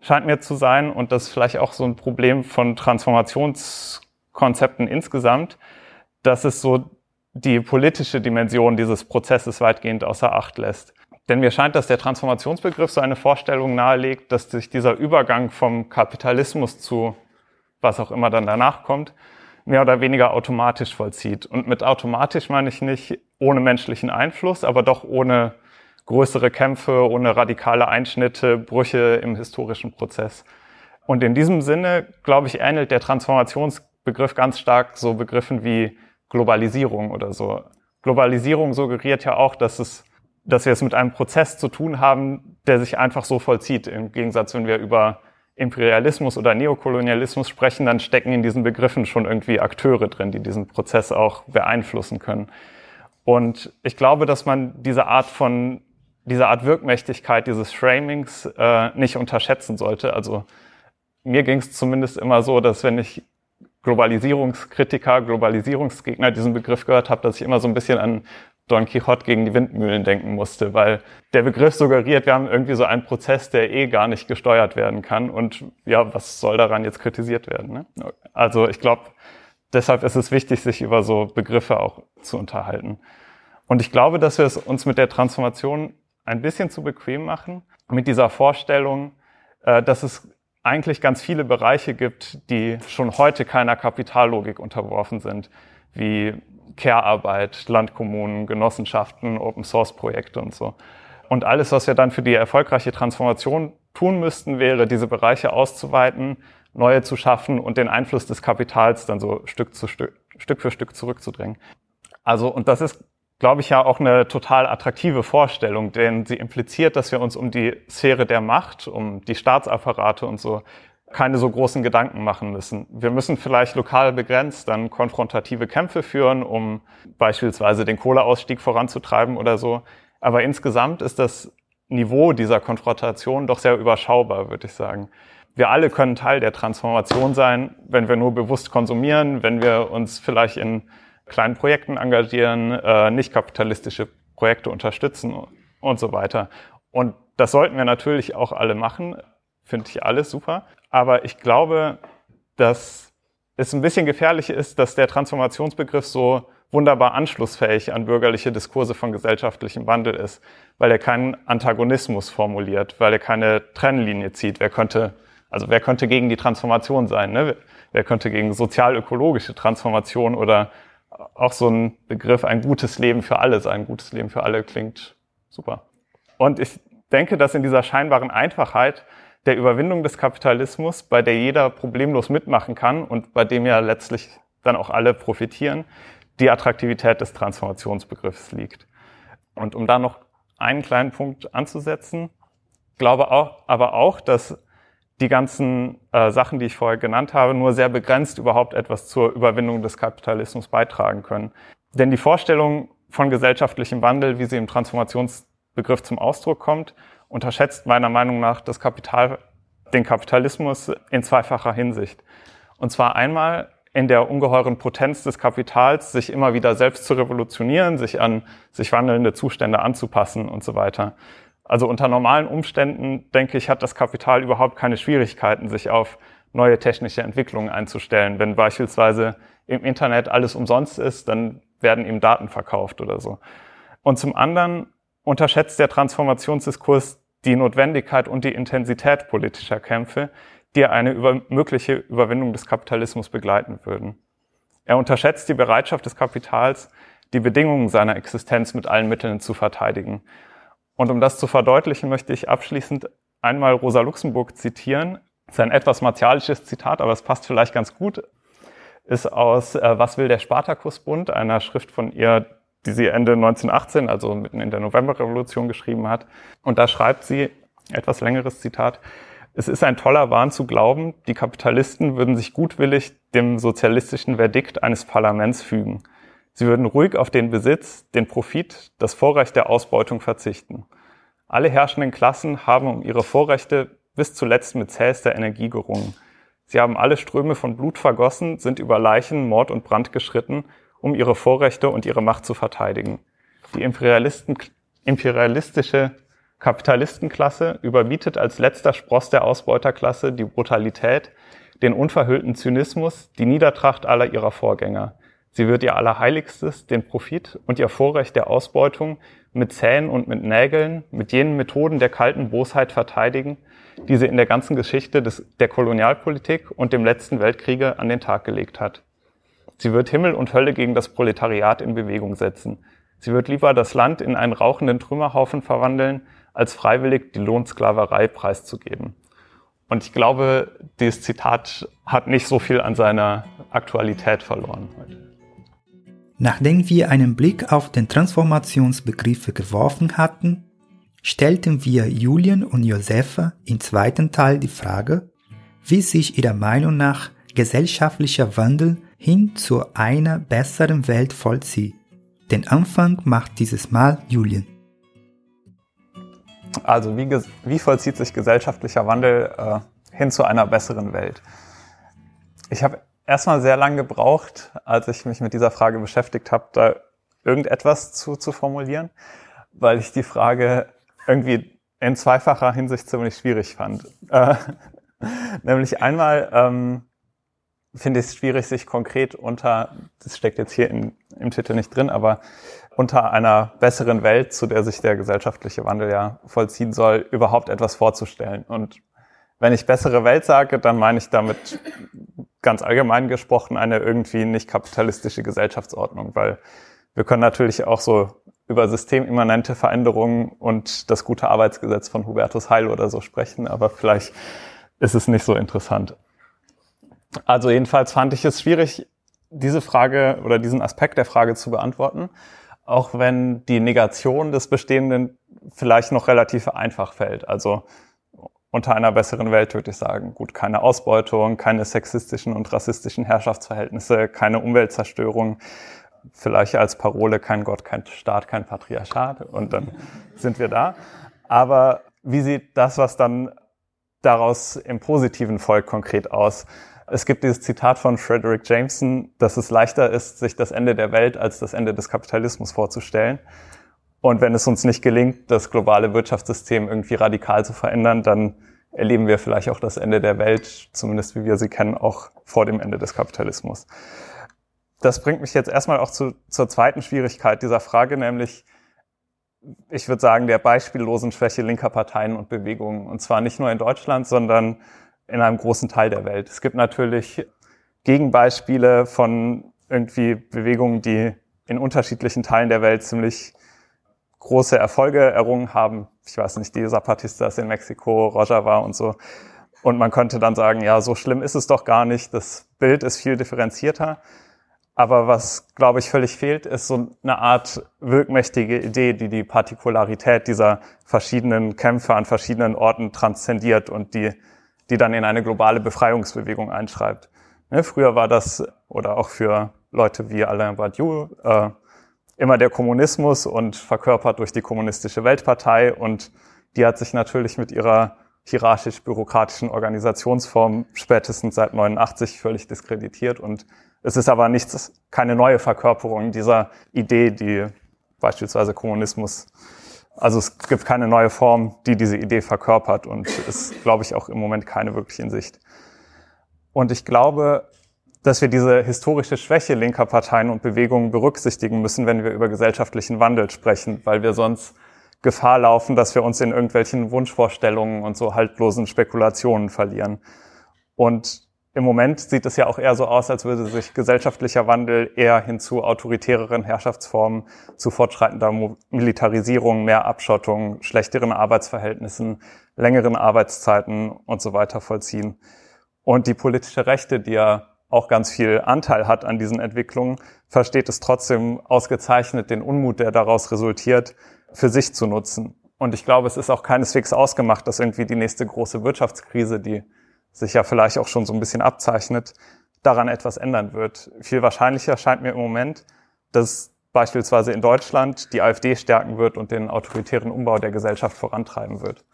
scheint mir zu sein, und das ist vielleicht auch so ein Problem von Transformationskonzepten insgesamt, dass es so die politische Dimension dieses Prozesses weitgehend außer Acht lässt. Denn mir scheint, dass der Transformationsbegriff so eine Vorstellung nahelegt, dass sich dieser Übergang vom Kapitalismus zu was auch immer dann danach kommt, mehr oder weniger automatisch vollzieht. Und mit automatisch meine ich nicht ohne menschlichen Einfluss, aber doch ohne größere Kämpfe, ohne radikale Einschnitte, Brüche im historischen Prozess. Und in diesem Sinne, glaube ich, ähnelt der Transformationsbegriff ganz stark so Begriffen wie Globalisierung oder so. Globalisierung suggeriert ja auch, dass es, dass wir es mit einem Prozess zu tun haben, der sich einfach so vollzieht. Im Gegensatz, wenn wir über Imperialismus oder Neokolonialismus sprechen, dann stecken in diesen Begriffen schon irgendwie Akteure drin, die diesen Prozess auch beeinflussen können. Und ich glaube, dass man diese Art von, diese Art Wirkmächtigkeit dieses Framings äh, nicht unterschätzen sollte. Also mir ging es zumindest immer so, dass wenn ich Globalisierungskritiker, Globalisierungsgegner diesen Begriff gehört habe, dass ich immer so ein bisschen an Don Quixote gegen die Windmühlen denken musste, weil der Begriff suggeriert, wir haben irgendwie so einen Prozess, der eh gar nicht gesteuert werden kann. Und ja, was soll daran jetzt kritisiert werden? Ne? Also ich glaube, deshalb ist es wichtig, sich über so Begriffe auch zu unterhalten. Und ich glaube, dass wir es uns mit der Transformation ein bisschen zu bequem machen, mit dieser Vorstellung, äh, dass es eigentlich ganz viele Bereiche gibt, die schon heute keiner Kapitallogik unterworfen sind, wie Care-Arbeit, Landkommunen, Genossenschaften, Open-Source-Projekte und so. Und alles, was wir dann für die erfolgreiche Transformation tun müssten, wäre, diese Bereiche auszuweiten, neue zu schaffen und den Einfluss des Kapitals dann so Stück, zu Stück, Stück für Stück zurückzudrängen. Also, und das ist, glaube ich, ja auch eine total attraktive Vorstellung, denn sie impliziert, dass wir uns um die Sphäre der Macht, um die Staatsapparate und so keine so großen Gedanken machen müssen. Wir müssen vielleicht lokal begrenzt dann konfrontative Kämpfe führen, um beispielsweise den Kohleausstieg voranzutreiben oder so. Aber insgesamt ist das Niveau dieser Konfrontation doch sehr überschaubar, würde ich sagen. Wir alle können Teil der Transformation sein, wenn wir nur bewusst konsumieren, wenn wir uns vielleicht in kleinen Projekten engagieren, äh, nicht kapitalistische Projekte unterstützen und so weiter. Und das sollten wir natürlich auch alle machen. Finde ich alles super. Aber ich glaube, dass es ein bisschen gefährlich ist, dass der Transformationsbegriff so wunderbar anschlussfähig an bürgerliche Diskurse von gesellschaftlichem Wandel ist, weil er keinen Antagonismus formuliert, weil er keine Trennlinie zieht. Wer könnte, also wer könnte gegen die Transformation sein? Ne? Wer könnte gegen sozial-ökologische Transformation oder auch so ein Begriff, ein gutes Leben für alle sein. Ein gutes Leben für alle klingt super. Und ich denke, dass in dieser scheinbaren Einfachheit der Überwindung des Kapitalismus, bei der jeder problemlos mitmachen kann und bei dem ja letztlich dann auch alle profitieren, die Attraktivität des Transformationsbegriffs liegt. Und um da noch einen kleinen Punkt anzusetzen, glaube auch, aber auch, dass die ganzen äh, Sachen, die ich vorher genannt habe, nur sehr begrenzt überhaupt etwas zur Überwindung des Kapitalismus beitragen können. Denn die Vorstellung von gesellschaftlichem Wandel, wie sie im Transformationsbegriff zum Ausdruck kommt, unterschätzt meiner Meinung nach das Kapital, den Kapitalismus in zweifacher Hinsicht. Und zwar einmal in der ungeheuren Potenz des Kapitals, sich immer wieder selbst zu revolutionieren, sich an sich wandelnde Zustände anzupassen und so weiter. Also unter normalen Umständen, denke ich, hat das Kapital überhaupt keine Schwierigkeiten, sich auf neue technische Entwicklungen einzustellen. Wenn beispielsweise im Internet alles umsonst ist, dann werden ihm Daten verkauft oder so. Und zum anderen unterschätzt der Transformationsdiskurs die Notwendigkeit und die Intensität politischer Kämpfe, die eine über mögliche Überwindung des Kapitalismus begleiten würden. Er unterschätzt die Bereitschaft des Kapitals, die Bedingungen seiner Existenz mit allen Mitteln zu verteidigen. Und um das zu verdeutlichen, möchte ich abschließend einmal Rosa Luxemburg zitieren. Das ist ein etwas martialisches Zitat, aber es passt vielleicht ganz gut. Ist aus äh, Was will der Spartakusbund, einer Schrift von ihr, die sie Ende 1918, also mitten in der Novemberrevolution geschrieben hat. Und da schreibt sie, etwas längeres Zitat, es ist ein toller Wahn zu glauben, die Kapitalisten würden sich gutwillig dem sozialistischen Verdikt eines Parlaments fügen. Sie würden ruhig auf den Besitz, den Profit, das Vorrecht der Ausbeutung verzichten. Alle herrschenden Klassen haben um ihre Vorrechte bis zuletzt mit zähester Energie gerungen. Sie haben alle Ströme von Blut vergossen, sind über Leichen, Mord und Brand geschritten, um ihre Vorrechte und ihre Macht zu verteidigen. Die imperialistische Kapitalistenklasse überbietet als letzter Spross der Ausbeuterklasse die Brutalität, den unverhüllten Zynismus, die Niedertracht aller ihrer Vorgänger. Sie wird ihr Allerheiligstes, den Profit und ihr Vorrecht der Ausbeutung mit Zähnen und mit Nägeln, mit jenen Methoden der kalten Bosheit verteidigen, die sie in der ganzen Geschichte des, der Kolonialpolitik und dem letzten Weltkriege an den Tag gelegt hat. Sie wird Himmel und Hölle gegen das Proletariat in Bewegung setzen. Sie wird lieber das Land in einen rauchenden Trümmerhaufen verwandeln, als freiwillig die Lohnsklaverei preiszugeben. Und ich glaube, dieses Zitat hat nicht so viel an seiner Aktualität verloren heute. Nachdem wir einen Blick auf den Transformationsbegriffe geworfen hatten, stellten wir Julian und Josefa im zweiten Teil die Frage, wie sich ihrer Meinung nach gesellschaftlicher Wandel hin zu einer besseren Welt vollzieht. Den Anfang macht dieses Mal Julian. Also wie, wie vollzieht sich gesellschaftlicher Wandel äh, hin zu einer besseren Welt? Ich habe erstmal sehr lange gebraucht, als ich mich mit dieser Frage beschäftigt habe, da irgendetwas zu, zu formulieren, weil ich die Frage irgendwie in zweifacher Hinsicht ziemlich schwierig fand. Äh, nämlich einmal ähm, finde ich es schwierig, sich konkret unter, das steckt jetzt hier in, im Titel nicht drin, aber unter einer besseren Welt, zu der sich der gesellschaftliche Wandel ja vollziehen soll, überhaupt etwas vorzustellen. Und wenn ich bessere Welt sage, dann meine ich damit ganz allgemein gesprochen eine irgendwie nicht kapitalistische Gesellschaftsordnung, weil wir können natürlich auch so über systemimmanente Veränderungen und das gute Arbeitsgesetz von Hubertus Heil oder so sprechen, aber vielleicht ist es nicht so interessant. Also jedenfalls fand ich es schwierig, diese Frage oder diesen Aspekt der Frage zu beantworten, auch wenn die Negation des Bestehenden vielleicht noch relativ einfach fällt. Also unter einer besseren Welt würde ich sagen, gut, keine Ausbeutung, keine sexistischen und rassistischen Herrschaftsverhältnisse, keine Umweltzerstörung, vielleicht als Parole kein Gott, kein Staat, kein Patriarchat und dann sind wir da. Aber wie sieht das, was dann daraus im positiven Volk konkret aus? Es gibt dieses Zitat von Frederick Jameson, dass es leichter ist, sich das Ende der Welt als das Ende des Kapitalismus vorzustellen. Und wenn es uns nicht gelingt, das globale Wirtschaftssystem irgendwie radikal zu verändern, dann erleben wir vielleicht auch das Ende der Welt, zumindest wie wir sie kennen, auch vor dem Ende des Kapitalismus. Das bringt mich jetzt erstmal auch zu, zur zweiten Schwierigkeit dieser Frage, nämlich, ich würde sagen, der beispiellosen Schwäche linker Parteien und Bewegungen. Und zwar nicht nur in Deutschland, sondern in einem großen Teil der Welt. Es gibt natürlich Gegenbeispiele von irgendwie Bewegungen, die in unterschiedlichen Teilen der Welt ziemlich große Erfolge errungen haben. Ich weiß nicht, die Zapatistas in Mexiko, Rojava und so. Und man könnte dann sagen, ja, so schlimm ist es doch gar nicht. Das Bild ist viel differenzierter. Aber was, glaube ich, völlig fehlt, ist so eine Art wirkmächtige Idee, die die Partikularität dieser verschiedenen Kämpfe an verschiedenen Orten transzendiert und die die dann in eine globale Befreiungsbewegung einschreibt. Ne, früher war das, oder auch für Leute wie Alain Badiou, äh, immer der Kommunismus und verkörpert durch die Kommunistische Weltpartei und die hat sich natürlich mit ihrer hierarchisch-bürokratischen Organisationsform spätestens seit 89 völlig diskreditiert und es ist aber nichts, keine neue Verkörperung dieser Idee, die beispielsweise Kommunismus also es gibt keine neue Form, die diese Idee verkörpert und ist, glaube ich, auch im Moment keine wirklich in Sicht. Und ich glaube, dass wir diese historische Schwäche linker Parteien und Bewegungen berücksichtigen müssen, wenn wir über gesellschaftlichen Wandel sprechen, weil wir sonst Gefahr laufen, dass wir uns in irgendwelchen Wunschvorstellungen und so haltlosen Spekulationen verlieren. Und im Moment sieht es ja auch eher so aus, als würde sich gesellschaftlicher Wandel eher hin zu autoritäreren Herrschaftsformen, zu fortschreitender Militarisierung, mehr Abschottung, schlechteren Arbeitsverhältnissen, längeren Arbeitszeiten und so weiter vollziehen. Und die politische Rechte, die ja auch ganz viel Anteil hat an diesen Entwicklungen, versteht es trotzdem ausgezeichnet, den Unmut, der daraus resultiert, für sich zu nutzen. Und ich glaube, es ist auch keineswegs ausgemacht, dass irgendwie die nächste große Wirtschaftskrise, die sich ja vielleicht auch schon so ein bisschen abzeichnet, daran etwas ändern wird. Viel wahrscheinlicher scheint mir im Moment, dass beispielsweise in Deutschland die AfD stärken wird und den autoritären Umbau der Gesellschaft vorantreiben wird.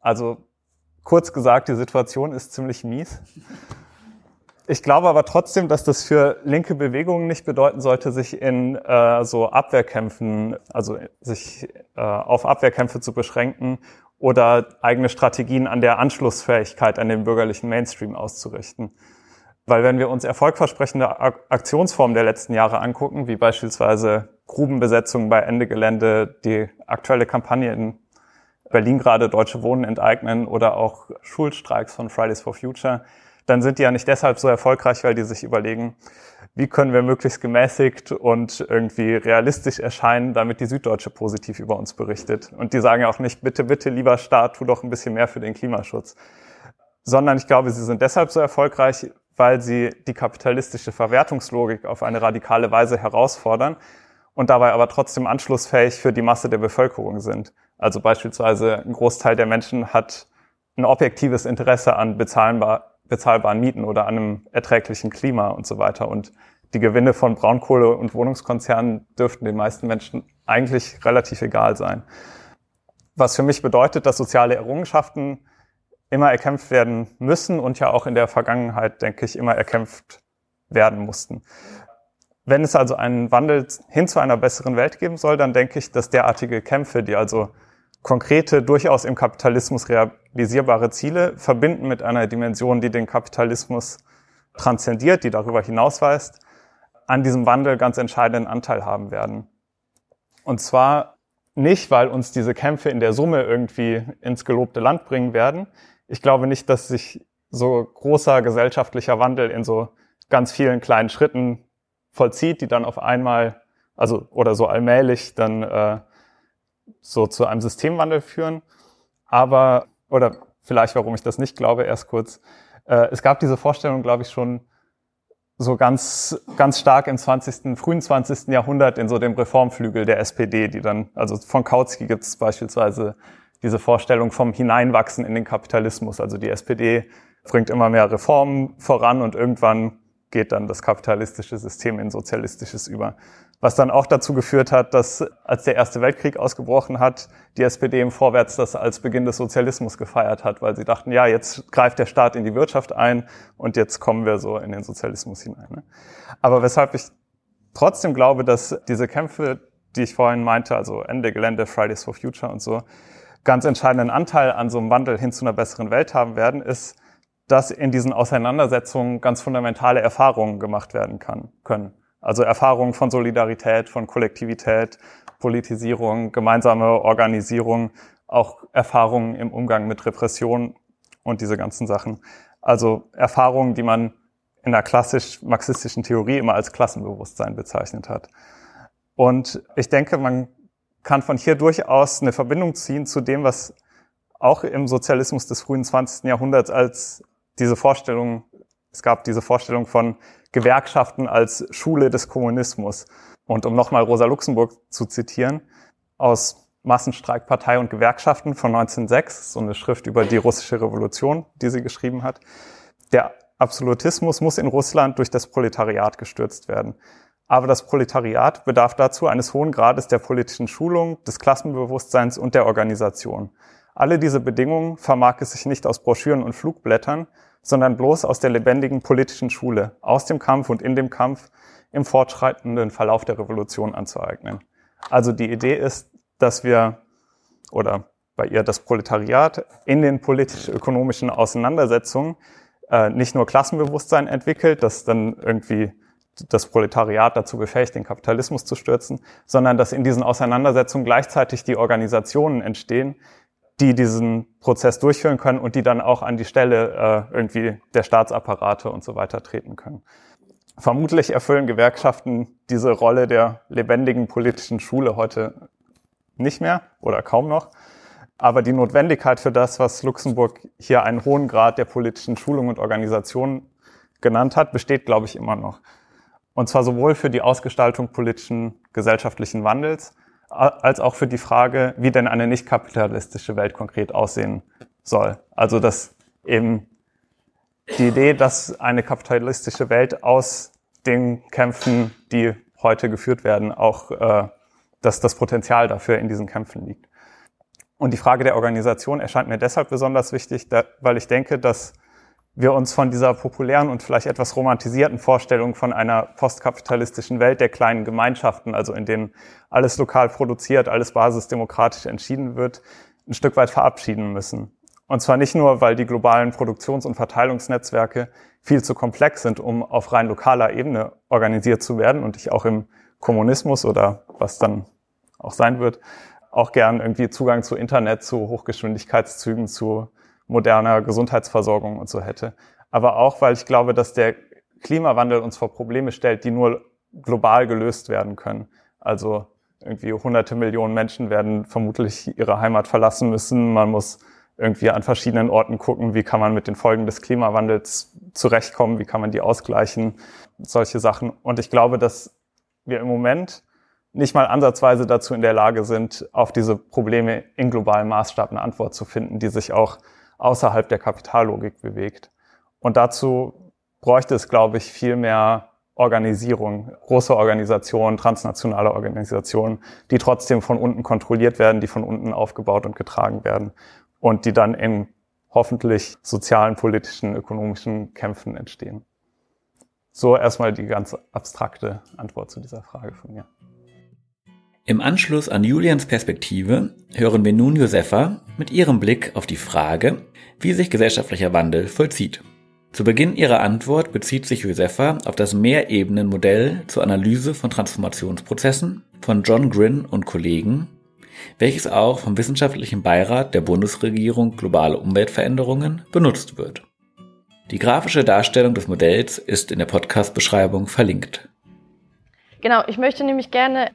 Also kurz gesagt, die Situation ist ziemlich mies. Ich glaube aber trotzdem, dass das für linke Bewegungen nicht bedeuten sollte, sich in äh, so Abwehrkämpfen, also sich äh, auf Abwehrkämpfe zu beschränken oder eigene Strategien an der Anschlussfähigkeit an den bürgerlichen Mainstream auszurichten. Weil wenn wir uns erfolgversprechende Aktionsformen der letzten Jahre angucken, wie beispielsweise Grubenbesetzungen bei Ende Gelände, die aktuelle Kampagne in Berlin gerade Deutsche Wohnen enteignen oder auch Schulstreiks von Fridays for Future, dann sind die ja nicht deshalb so erfolgreich, weil die sich überlegen, wie können wir möglichst gemäßigt und irgendwie realistisch erscheinen, damit die Süddeutsche positiv über uns berichtet. Und die sagen auch nicht, bitte, bitte, lieber Staat, tu doch ein bisschen mehr für den Klimaschutz. Sondern ich glaube, sie sind deshalb so erfolgreich, weil sie die kapitalistische Verwertungslogik auf eine radikale Weise herausfordern und dabei aber trotzdem anschlussfähig für die Masse der Bevölkerung sind. Also beispielsweise ein Großteil der Menschen hat ein objektives Interesse an bezahlbar, bezahlbaren Mieten oder an einem erträglichen Klima und so weiter. Und die Gewinne von Braunkohle- und Wohnungskonzernen dürften den meisten Menschen eigentlich relativ egal sein. Was für mich bedeutet, dass soziale Errungenschaften immer erkämpft werden müssen und ja auch in der Vergangenheit, denke ich, immer erkämpft werden mussten. Wenn es also einen Wandel hin zu einer besseren Welt geben soll, dann denke ich, dass derartige Kämpfe, die also konkrete, durchaus im Kapitalismus realisierbare Ziele verbinden mit einer Dimension, die den Kapitalismus transzendiert, die darüber hinausweist, an diesem Wandel ganz entscheidenden Anteil haben werden. Und zwar nicht, weil uns diese Kämpfe in der Summe irgendwie ins gelobte Land bringen werden. Ich glaube nicht, dass sich so großer gesellschaftlicher Wandel in so ganz vielen kleinen Schritten vollzieht, die dann auf einmal also oder so allmählich dann äh, so zu einem Systemwandel führen. Aber, oder vielleicht warum ich das nicht glaube, erst kurz, äh, es gab diese Vorstellung, glaube ich, schon so ganz, ganz stark im 20., frühen 20. Jahrhundert in so dem Reformflügel der SPD, die dann, also von Kautsky gibt es beispielsweise diese Vorstellung vom Hineinwachsen in den Kapitalismus. Also die SPD bringt immer mehr Reformen voran und irgendwann geht dann das kapitalistische System in sozialistisches über. Was dann auch dazu geführt hat, dass als der Erste Weltkrieg ausgebrochen hat, die SPD im Vorwärts das als Beginn des Sozialismus gefeiert hat, weil sie dachten, ja, jetzt greift der Staat in die Wirtschaft ein und jetzt kommen wir so in den Sozialismus hinein. Ne? Aber weshalb ich trotzdem glaube, dass diese Kämpfe, die ich vorhin meinte, also Ende Gelände, Fridays for Future und so, ganz entscheidenden Anteil an so einem Wandel hin zu einer besseren Welt haben werden, ist, dass in diesen Auseinandersetzungen ganz fundamentale Erfahrungen gemacht werden kann, können. Also Erfahrungen von Solidarität, von Kollektivität, Politisierung, gemeinsame Organisierung, auch Erfahrungen im Umgang mit Repression und diese ganzen Sachen. Also Erfahrungen, die man in der klassisch marxistischen Theorie immer als Klassenbewusstsein bezeichnet hat. Und ich denke, man kann von hier durchaus eine Verbindung ziehen zu dem, was auch im Sozialismus des frühen 20. Jahrhunderts als diese Vorstellung, es gab diese Vorstellung von Gewerkschaften als Schule des Kommunismus. Und um nochmal Rosa Luxemburg zu zitieren, aus Massenstreikpartei und Gewerkschaften von 1906, so eine Schrift über die russische Revolution, die sie geschrieben hat. Der Absolutismus muss in Russland durch das Proletariat gestürzt werden. Aber das Proletariat bedarf dazu eines hohen Grades der politischen Schulung, des Klassenbewusstseins und der Organisation. Alle diese Bedingungen vermag es sich nicht aus Broschüren und Flugblättern, sondern bloß aus der lebendigen politischen Schule, aus dem Kampf und in dem Kampf im fortschreitenden Verlauf der Revolution anzueignen. Also die Idee ist, dass wir, oder bei ihr das Proletariat, in den politisch-ökonomischen Auseinandersetzungen äh, nicht nur Klassenbewusstsein entwickelt, das dann irgendwie das Proletariat dazu befähigt, den Kapitalismus zu stürzen, sondern dass in diesen Auseinandersetzungen gleichzeitig die Organisationen entstehen, die diesen Prozess durchführen können und die dann auch an die Stelle äh, irgendwie der Staatsapparate und so weiter treten können. Vermutlich erfüllen Gewerkschaften diese Rolle der lebendigen politischen Schule heute nicht mehr oder kaum noch. Aber die Notwendigkeit für das, was Luxemburg hier einen hohen Grad der politischen Schulung und Organisation genannt hat, besteht, glaube ich, immer noch. Und zwar sowohl für die Ausgestaltung politischen gesellschaftlichen Wandels, als auch für die Frage, wie denn eine nicht kapitalistische Welt konkret aussehen soll. Also dass eben die Idee, dass eine kapitalistische Welt aus den Kämpfen, die heute geführt werden, auch äh, dass das Potenzial dafür in diesen Kämpfen liegt. Und die Frage der Organisation erscheint mir deshalb besonders wichtig, da, weil ich denke, dass wir uns von dieser populären und vielleicht etwas romantisierten Vorstellung von einer postkapitalistischen Welt der kleinen Gemeinschaften, also in denen alles lokal produziert, alles basisdemokratisch entschieden wird, ein Stück weit verabschieden müssen. Und zwar nicht nur, weil die globalen Produktions- und Verteilungsnetzwerke viel zu komplex sind, um auf rein lokaler Ebene organisiert zu werden und ich auch im Kommunismus oder was dann auch sein wird, auch gern irgendwie Zugang zu Internet, zu Hochgeschwindigkeitszügen, zu moderner Gesundheitsversorgung und so hätte. Aber auch, weil ich glaube, dass der Klimawandel uns vor Probleme stellt, die nur global gelöst werden können. Also irgendwie hunderte Millionen Menschen werden vermutlich ihre Heimat verlassen müssen. Man muss irgendwie an verschiedenen Orten gucken, wie kann man mit den Folgen des Klimawandels zurechtkommen, wie kann man die ausgleichen, solche Sachen. Und ich glaube, dass wir im Moment nicht mal ansatzweise dazu in der Lage sind, auf diese Probleme in globalem Maßstab eine Antwort zu finden, die sich auch außerhalb der Kapitallogik bewegt. Und dazu bräuchte es, glaube ich, viel mehr Organisierung, große Organisationen, transnationale Organisationen, die trotzdem von unten kontrolliert werden, die von unten aufgebaut und getragen werden und die dann in hoffentlich sozialen, politischen, ökonomischen Kämpfen entstehen. So erstmal die ganz abstrakte Antwort zu dieser Frage von mir. Im Anschluss an Julians Perspektive hören wir nun Josefa mit ihrem Blick auf die Frage, wie sich gesellschaftlicher Wandel vollzieht. Zu Beginn ihrer Antwort bezieht sich Josefa auf das Mehrebenenmodell zur Analyse von Transformationsprozessen von John Grin und Kollegen, welches auch vom Wissenschaftlichen Beirat der Bundesregierung Globale Umweltveränderungen benutzt wird. Die grafische Darstellung des Modells ist in der Podcast-Beschreibung verlinkt. Genau, ich möchte nämlich gerne,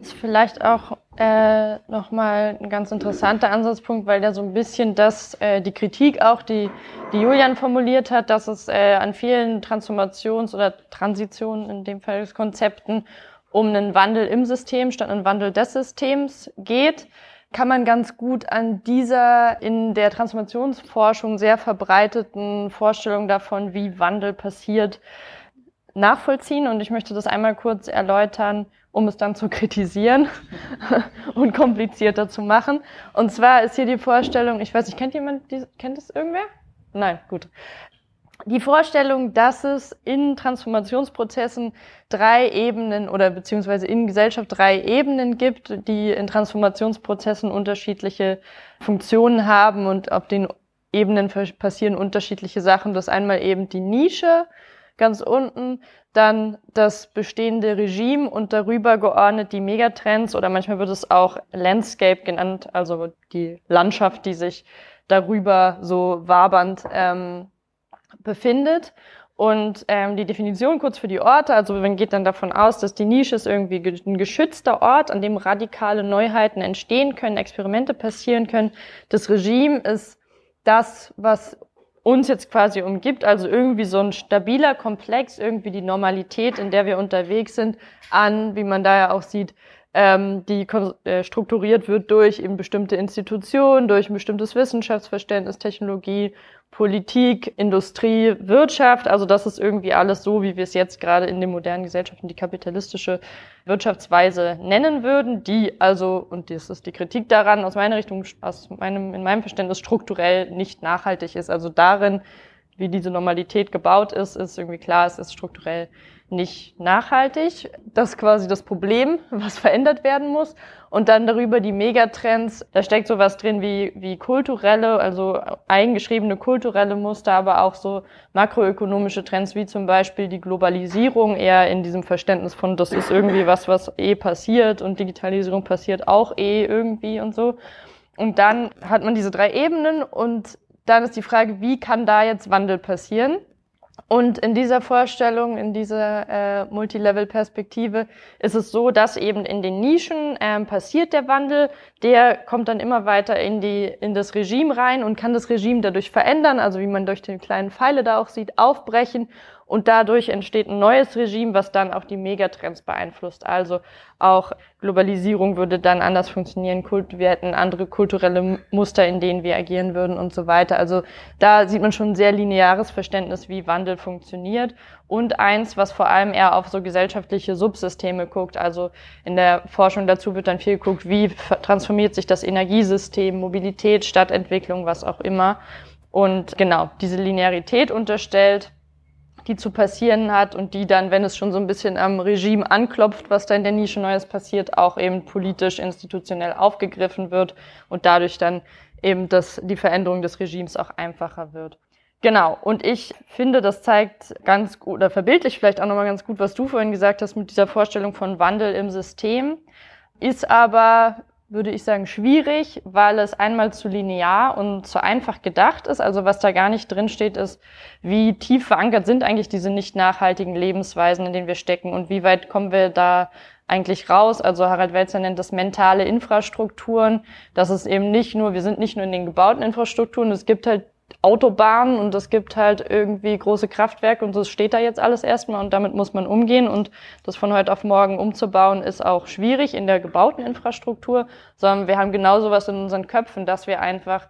ist vielleicht auch äh, nochmal ein ganz interessanter Ansatzpunkt, weil der so ein bisschen das, äh, die Kritik auch, die, die Julian formuliert hat, dass es äh, an vielen Transformations- oder Transitionen, in dem Fall Konzepten, um einen Wandel im System statt einen Wandel des Systems geht kann man ganz gut an dieser in der Transformationsforschung sehr verbreiteten Vorstellung davon, wie Wandel passiert, nachvollziehen. Und ich möchte das einmal kurz erläutern, um es dann zu kritisieren und komplizierter zu machen. Und zwar ist hier die Vorstellung, ich weiß nicht, kennt jemand, die, kennt es irgendwer? Nein, gut die Vorstellung, dass es in Transformationsprozessen drei Ebenen oder beziehungsweise in Gesellschaft drei Ebenen gibt, die in Transformationsprozessen unterschiedliche Funktionen haben und auf den Ebenen passieren unterschiedliche Sachen. Das einmal eben die Nische ganz unten, dann das bestehende Regime und darüber geordnet die Megatrends oder manchmal wird es auch Landscape genannt, also die Landschaft, die sich darüber so wabernd ähm, befindet. Und ähm, die Definition kurz für die Orte, also man geht dann davon aus, dass die Nische ist irgendwie ein geschützter Ort, an dem radikale Neuheiten entstehen können, Experimente passieren können. Das Regime ist das, was uns jetzt quasi umgibt, also irgendwie so ein stabiler Komplex, irgendwie die Normalität, in der wir unterwegs sind, an, wie man da ja auch sieht, ähm, die äh, strukturiert wird durch eben bestimmte Institutionen, durch ein bestimmtes Wissenschaftsverständnis, Technologie, Politik, Industrie, Wirtschaft. Also das ist irgendwie alles so, wie wir es jetzt gerade in den modernen Gesellschaften die kapitalistische Wirtschaftsweise nennen würden, die also, und das ist die Kritik daran, aus meiner Richtung, aus meinem, in meinem Verständnis strukturell nicht nachhaltig ist. Also darin, wie diese Normalität gebaut ist, ist irgendwie klar, es ist strukturell nicht nachhaltig. Das ist quasi das Problem, was verändert werden muss. Und dann darüber die Megatrends. Da steckt sowas drin wie, wie kulturelle, also eingeschriebene kulturelle Muster, aber auch so makroökonomische Trends, wie zum Beispiel die Globalisierung, eher in diesem Verständnis von, das ist irgendwie was, was eh passiert und Digitalisierung passiert auch eh irgendwie und so. Und dann hat man diese drei Ebenen und dann ist die Frage, wie kann da jetzt Wandel passieren? Und in dieser Vorstellung, in dieser äh, Multilevel-Perspektive ist es so, dass eben in den Nischen ähm, passiert der Wandel, der kommt dann immer weiter in, die, in das Regime rein und kann das Regime dadurch verändern, also wie man durch die kleinen Pfeile da auch sieht, aufbrechen und dadurch entsteht ein neues Regime, was dann auch die Megatrends beeinflusst. Also auch Globalisierung würde dann anders funktionieren, Kult, wir hätten andere kulturelle Muster, in denen wir agieren würden und so weiter. Also da sieht man schon ein sehr lineares Verständnis, wie Wandel funktioniert und eins, was vor allem eher auf so gesellschaftliche Subsysteme guckt. Also in der Forschung dazu wird dann viel geguckt, wie transformiert sich das Energiesystem, Mobilität, Stadtentwicklung, was auch immer. Und genau, diese Linearität unterstellt die zu passieren hat und die dann, wenn es schon so ein bisschen am Regime anklopft, was da in der Nische Neues passiert, auch eben politisch, institutionell aufgegriffen wird und dadurch dann eben das, die Veränderung des Regimes auch einfacher wird. Genau, und ich finde, das zeigt ganz gut, oder verbildlich vielleicht auch nochmal ganz gut, was du vorhin gesagt hast mit dieser Vorstellung von Wandel im System, ist aber würde ich sagen, schwierig, weil es einmal zu linear und zu einfach gedacht ist. Also was da gar nicht drin steht, ist, wie tief verankert sind eigentlich diese nicht nachhaltigen Lebensweisen, in denen wir stecken und wie weit kommen wir da eigentlich raus. Also Harald Welzer nennt das mentale Infrastrukturen. Das ist eben nicht nur, wir sind nicht nur in den gebauten Infrastrukturen, es gibt halt Autobahnen und es gibt halt irgendwie große Kraftwerke und das steht da jetzt alles erstmal und damit muss man umgehen und das von heute auf morgen umzubauen ist auch schwierig in der gebauten Infrastruktur, sondern wir haben genau sowas in unseren Köpfen, dass wir einfach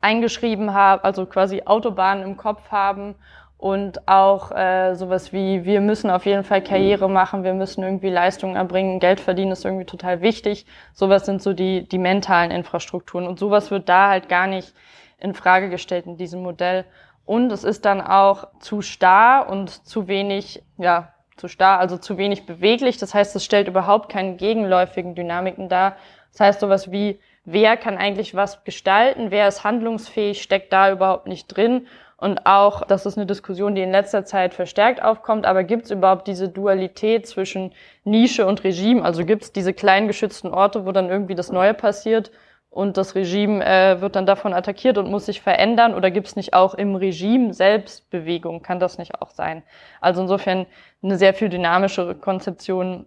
eingeschrieben haben, also quasi Autobahnen im Kopf haben und auch äh, sowas wie, wir müssen auf jeden Fall Karriere machen, wir müssen irgendwie Leistungen erbringen, Geld verdienen ist irgendwie total wichtig. Sowas sind so die, die mentalen Infrastrukturen und sowas wird da halt gar nicht in Frage gestellt in diesem Modell. Und es ist dann auch zu starr und zu wenig, ja, zu starr, also zu wenig beweglich. Das heißt, es stellt überhaupt keine gegenläufigen Dynamiken dar. Das heißt, sowas wie, wer kann eigentlich was gestalten, wer ist handlungsfähig, steckt da überhaupt nicht drin. Und auch, das ist eine Diskussion, die in letzter Zeit verstärkt aufkommt, aber gibt es überhaupt diese Dualität zwischen Nische und Regime? Also gibt es diese kleinen geschützten Orte, wo dann irgendwie das Neue passiert und das Regime äh, wird dann davon attackiert und muss sich verändern oder gibt es nicht auch im Regime selbst Bewegung? Kann das nicht auch sein? Also insofern eine sehr viel dynamischere Konzeption,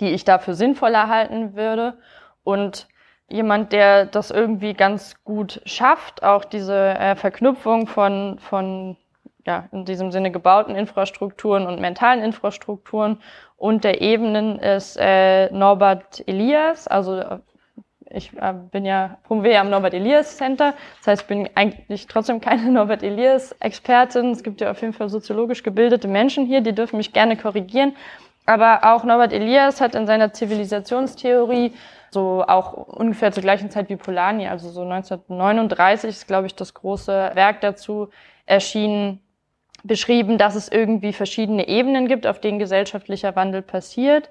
die ich dafür sinnvoller halten würde. Und jemand, der das irgendwie ganz gut schafft, auch diese äh, Verknüpfung von, von ja, in diesem Sinne gebauten Infrastrukturen und mentalen Infrastrukturen und der Ebenen ist äh, Norbert Elias, also ich äh, bin ja promoviere am Norbert Elias Center. Das heißt, ich bin eigentlich trotzdem keine Norbert Elias Expertin. Es gibt ja auf jeden Fall soziologisch gebildete Menschen hier, die dürfen mich gerne korrigieren. Aber auch Norbert Elias hat in seiner Zivilisationstheorie so auch ungefähr zur gleichen Zeit wie Polanyi, also so 1939 ist, glaube ich, das große Werk dazu erschienen, beschrieben, dass es irgendwie verschiedene Ebenen gibt, auf denen gesellschaftlicher Wandel passiert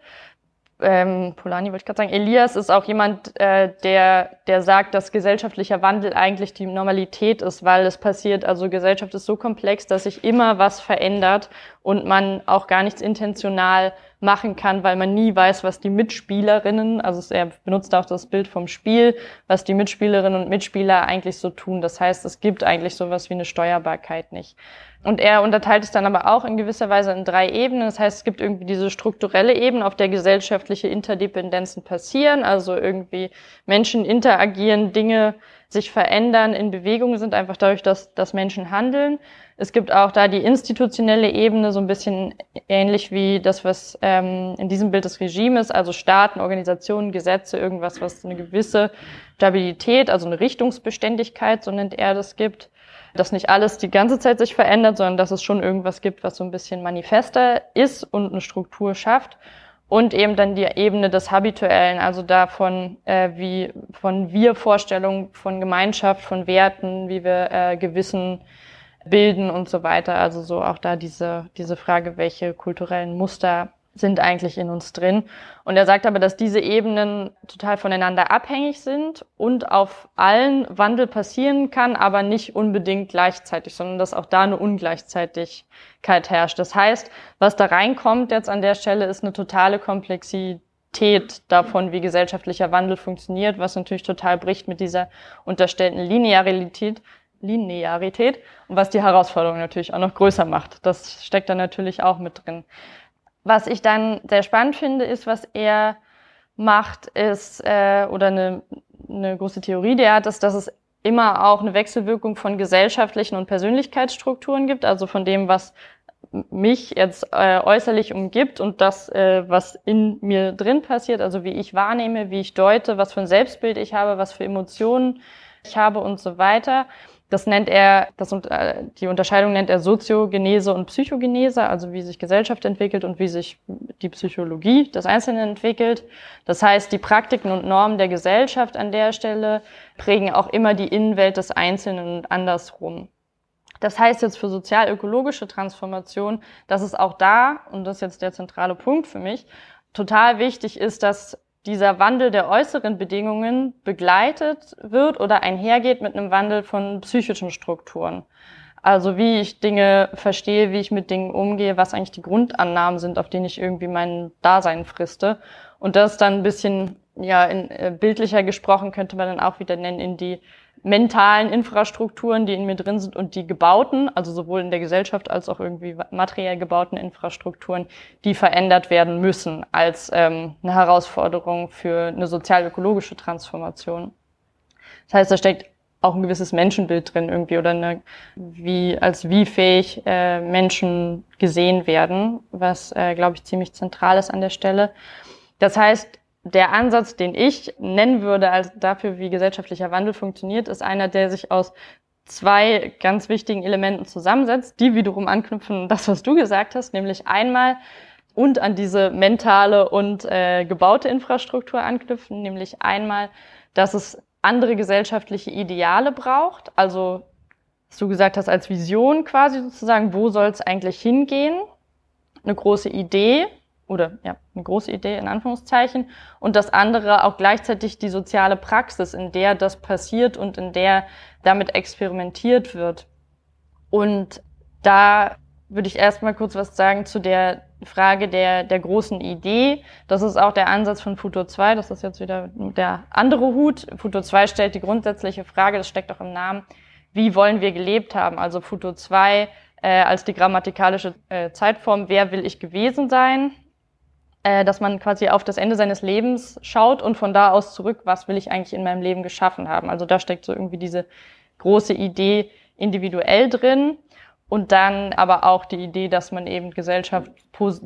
ähm, Polani wollte ich gerade sagen, Elias ist auch jemand, äh, der, der sagt, dass gesellschaftlicher Wandel eigentlich die Normalität ist, weil es passiert, also Gesellschaft ist so komplex, dass sich immer was verändert und man auch gar nichts intentional machen kann, weil man nie weiß, was die Mitspielerinnen, also er benutzt auch das Bild vom Spiel, was die Mitspielerinnen und Mitspieler eigentlich so tun. Das heißt, es gibt eigentlich sowas wie eine Steuerbarkeit nicht. Und er unterteilt es dann aber auch in gewisser Weise in drei Ebenen. Das heißt, es gibt irgendwie diese strukturelle Ebene, auf der gesellschaftliche Interdependenzen passieren. Also irgendwie Menschen interagieren, Dinge sich verändern, in Bewegung sind, einfach dadurch, dass, dass Menschen handeln. Es gibt auch da die institutionelle Ebene, so ein bisschen ähnlich wie das, was ähm, in diesem Bild das Regime ist, also Staaten, Organisationen, Gesetze, irgendwas, was eine gewisse Stabilität, also eine Richtungsbeständigkeit, so nennt er das, gibt dass nicht alles die ganze Zeit sich verändert, sondern dass es schon irgendwas gibt, was so ein bisschen manifester ist und eine Struktur schafft. Und eben dann die Ebene des Habituellen, also davon, äh, wie von Wir-Vorstellungen, von Gemeinschaft, von Werten, wie wir äh, Gewissen bilden und so weiter. Also so auch da diese, diese Frage, welche kulturellen Muster sind eigentlich in uns drin. Und er sagt aber, dass diese Ebenen total voneinander abhängig sind und auf allen Wandel passieren kann, aber nicht unbedingt gleichzeitig, sondern dass auch da eine Ungleichzeitigkeit herrscht. Das heißt, was da reinkommt jetzt an der Stelle ist eine totale Komplexität davon, wie gesellschaftlicher Wandel funktioniert, was natürlich total bricht mit dieser unterstellten Linearität, Linearität und was die Herausforderung natürlich auch noch größer macht. Das steckt da natürlich auch mit drin. Was ich dann sehr spannend finde, ist, was er macht, ist, äh, oder eine, eine große Theorie, die er hat, ist, dass es immer auch eine Wechselwirkung von gesellschaftlichen und Persönlichkeitsstrukturen gibt, also von dem, was mich jetzt äh, äußerlich umgibt und das, äh, was in mir drin passiert, also wie ich wahrnehme, wie ich deute, was für ein Selbstbild ich habe, was für Emotionen ich habe und so weiter. Das nennt er, das, äh, die Unterscheidung nennt er Soziogenese und Psychogenese, also wie sich Gesellschaft entwickelt und wie sich die Psychologie des Einzelnen entwickelt. Das heißt, die Praktiken und Normen der Gesellschaft an der Stelle prägen auch immer die Innenwelt des Einzelnen und andersrum. Das heißt jetzt für sozial-ökologische Transformation, dass es auch da, und das ist jetzt der zentrale Punkt für mich, total wichtig ist, dass dieser Wandel der äußeren Bedingungen begleitet wird oder einhergeht mit einem Wandel von psychischen Strukturen. Also wie ich Dinge verstehe, wie ich mit Dingen umgehe, was eigentlich die Grundannahmen sind, auf denen ich irgendwie mein Dasein friste. Und das dann ein bisschen, ja, in, äh, bildlicher gesprochen könnte man dann auch wieder nennen, in die mentalen Infrastrukturen, die in mir drin sind und die gebauten, also sowohl in der Gesellschaft als auch irgendwie materiell gebauten Infrastrukturen, die verändert werden müssen als ähm, eine Herausforderung für eine sozial-ökologische Transformation. Das heißt, da steckt auch ein gewisses Menschenbild drin irgendwie oder eine, wie, als wie fähig äh, Menschen gesehen werden, was, äh, glaube ich, ziemlich zentral ist an der Stelle. Das heißt, der Ansatz, den ich nennen würde als dafür, wie gesellschaftlicher Wandel funktioniert, ist einer, der sich aus zwei ganz wichtigen Elementen zusammensetzt, die wiederum anknüpfen an das, was du gesagt hast, nämlich einmal und an diese mentale und äh, gebaute Infrastruktur anknüpfen, nämlich einmal, dass es andere gesellschaftliche Ideale braucht, also was du gesagt hast, als Vision quasi sozusagen, wo soll es eigentlich hingehen, eine große Idee, oder ja, eine große Idee in Anführungszeichen und das andere auch gleichzeitig die soziale Praxis, in der das passiert und in der damit experimentiert wird. Und da würde ich erstmal kurz was sagen zu der Frage der, der großen Idee. Das ist auch der Ansatz von Futur 2. Das ist jetzt wieder der andere Hut. Futur 2 stellt die grundsätzliche Frage, das steckt auch im Namen, wie wollen wir gelebt haben? Also Futur 2 äh, als die grammatikalische äh, Zeitform, wer will ich gewesen sein? Äh, dass man quasi auf das Ende seines Lebens schaut und von da aus zurück, was will ich eigentlich in meinem Leben geschaffen haben? Also da steckt so irgendwie diese große Idee individuell drin. Und dann aber auch die Idee, dass man eben Gesellschaft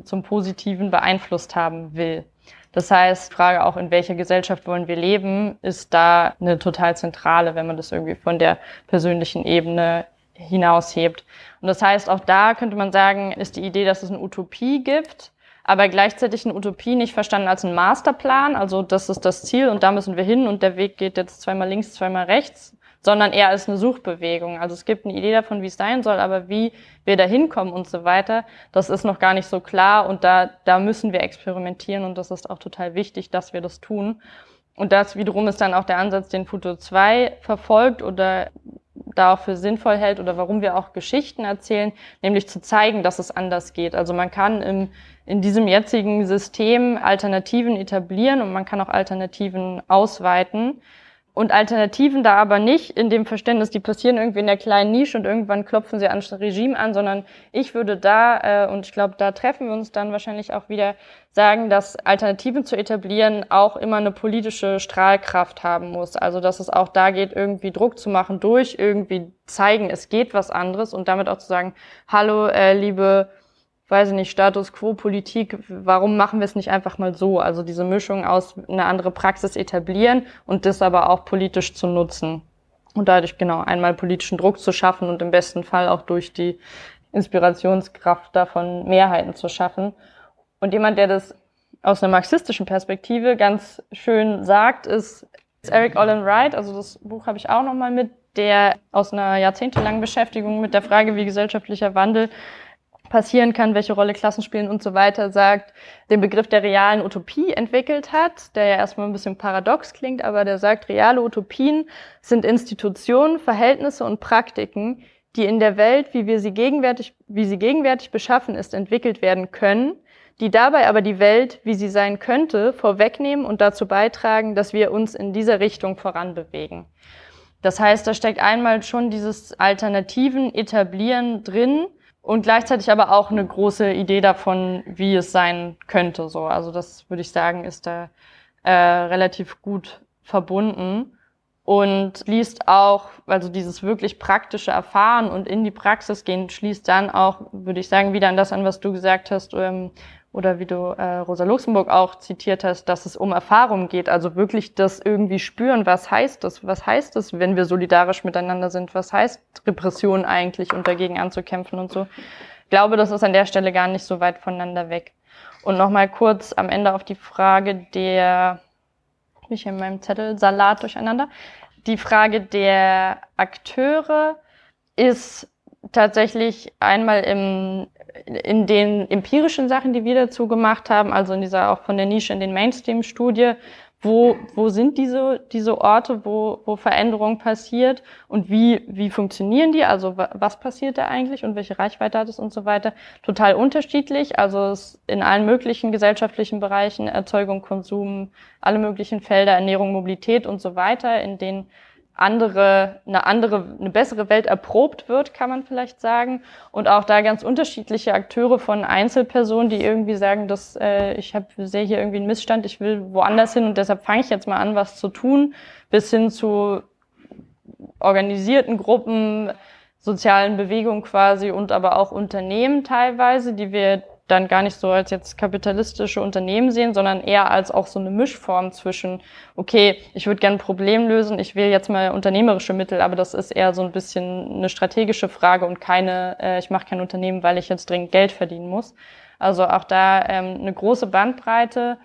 zum Positiven beeinflusst haben will. Das heißt, Frage auch, in welcher Gesellschaft wollen wir leben, ist da eine total zentrale, wenn man das irgendwie von der persönlichen Ebene hinaushebt. Und das heißt, auch da könnte man sagen, ist die Idee, dass es eine Utopie gibt, aber gleichzeitig eine Utopie nicht verstanden als ein Masterplan, also das ist das Ziel und da müssen wir hin und der Weg geht jetzt zweimal links, zweimal rechts, sondern eher als eine Suchbewegung. Also es gibt eine Idee davon, wie es sein soll, aber wie wir da hinkommen und so weiter, das ist noch gar nicht so klar und da, da müssen wir experimentieren und das ist auch total wichtig, dass wir das tun. Und das wiederum ist dann auch der Ansatz, den Futur 2 verfolgt oder da auch für sinnvoll hält oder warum wir auch Geschichten erzählen, nämlich zu zeigen, dass es anders geht. Also man kann im, in diesem jetzigen System Alternativen etablieren und man kann auch Alternativen ausweiten. Und Alternativen da aber nicht in dem Verständnis, die passieren irgendwie in der kleinen Nische und irgendwann klopfen sie an das Regime an, sondern ich würde da, äh, und ich glaube, da treffen wir uns dann wahrscheinlich auch wieder, sagen, dass Alternativen zu etablieren auch immer eine politische Strahlkraft haben muss. Also dass es auch da geht, irgendwie Druck zu machen durch irgendwie zeigen, es geht was anderes und damit auch zu sagen, hallo, äh, liebe weiß ich nicht, Status quo Politik, warum machen wir es nicht einfach mal so? Also diese Mischung aus eine andere Praxis etablieren und das aber auch politisch zu nutzen. Und dadurch genau einmal politischen Druck zu schaffen und im besten Fall auch durch die Inspirationskraft davon Mehrheiten zu schaffen. Und jemand, der das aus einer marxistischen Perspektive ganz schön sagt, ist Eric Olin Wright. Also das Buch habe ich auch nochmal mit, der aus einer jahrzehntelangen Beschäftigung mit der Frage, wie gesellschaftlicher Wandel passieren kann, welche Rolle Klassen spielen und so weiter, sagt, den Begriff der realen Utopie entwickelt hat, der ja erstmal ein bisschen paradox klingt, aber der sagt, reale Utopien sind Institutionen, Verhältnisse und Praktiken, die in der Welt, wie wir sie gegenwärtig, wie sie gegenwärtig beschaffen ist, entwickelt werden können, die dabei aber die Welt, wie sie sein könnte, vorwegnehmen und dazu beitragen, dass wir uns in dieser Richtung voranbewegen. Das heißt, da steckt einmal schon dieses alternativen Etablieren drin, und gleichzeitig aber auch eine große Idee davon, wie es sein könnte. So, also das würde ich sagen, ist da äh, relativ gut verbunden und schließt auch, also dieses wirklich praktische Erfahren und in die Praxis gehen, schließt dann auch, würde ich sagen, wieder an das an, was du gesagt hast, ähm, oder wie du äh, Rosa Luxemburg auch zitiert hast, dass es um Erfahrung geht, also wirklich das irgendwie spüren, was heißt das, was heißt es, wenn wir solidarisch miteinander sind, was heißt Repression eigentlich und dagegen anzukämpfen und so. Ich glaube, das ist an der Stelle gar nicht so weit voneinander weg. Und nochmal kurz am Ende auf die Frage der, ich in meinem Zettel, Salat durcheinander, die Frage der Akteure ist tatsächlich einmal im in den empirischen Sachen, die wir dazu gemacht haben, also in dieser auch von der Nische in den Mainstream-Studie, wo, wo sind diese, diese Orte, wo, wo Veränderung passiert und wie, wie funktionieren die? Also was passiert da eigentlich und welche Reichweite hat es und so weiter? Total unterschiedlich. Also es in allen möglichen gesellschaftlichen Bereichen, Erzeugung, Konsum, alle möglichen Felder, Ernährung, Mobilität und so weiter, in denen andere, eine andere, eine bessere Welt erprobt wird, kann man vielleicht sagen. Und auch da ganz unterschiedliche Akteure von Einzelpersonen, die irgendwie sagen, dass äh, ich habe sehe hier irgendwie einen Missstand, ich will woanders hin und deshalb fange ich jetzt mal an, was zu tun, bis hin zu organisierten Gruppen, sozialen Bewegungen quasi und aber auch Unternehmen teilweise, die wir dann gar nicht so als jetzt kapitalistische Unternehmen sehen, sondern eher als auch so eine Mischform zwischen, okay, ich würde gerne ein Problem lösen, ich will jetzt mal unternehmerische Mittel, aber das ist eher so ein bisschen eine strategische Frage und keine, äh, ich mache kein Unternehmen, weil ich jetzt dringend Geld verdienen muss. Also auch da ähm, eine große Bandbreite,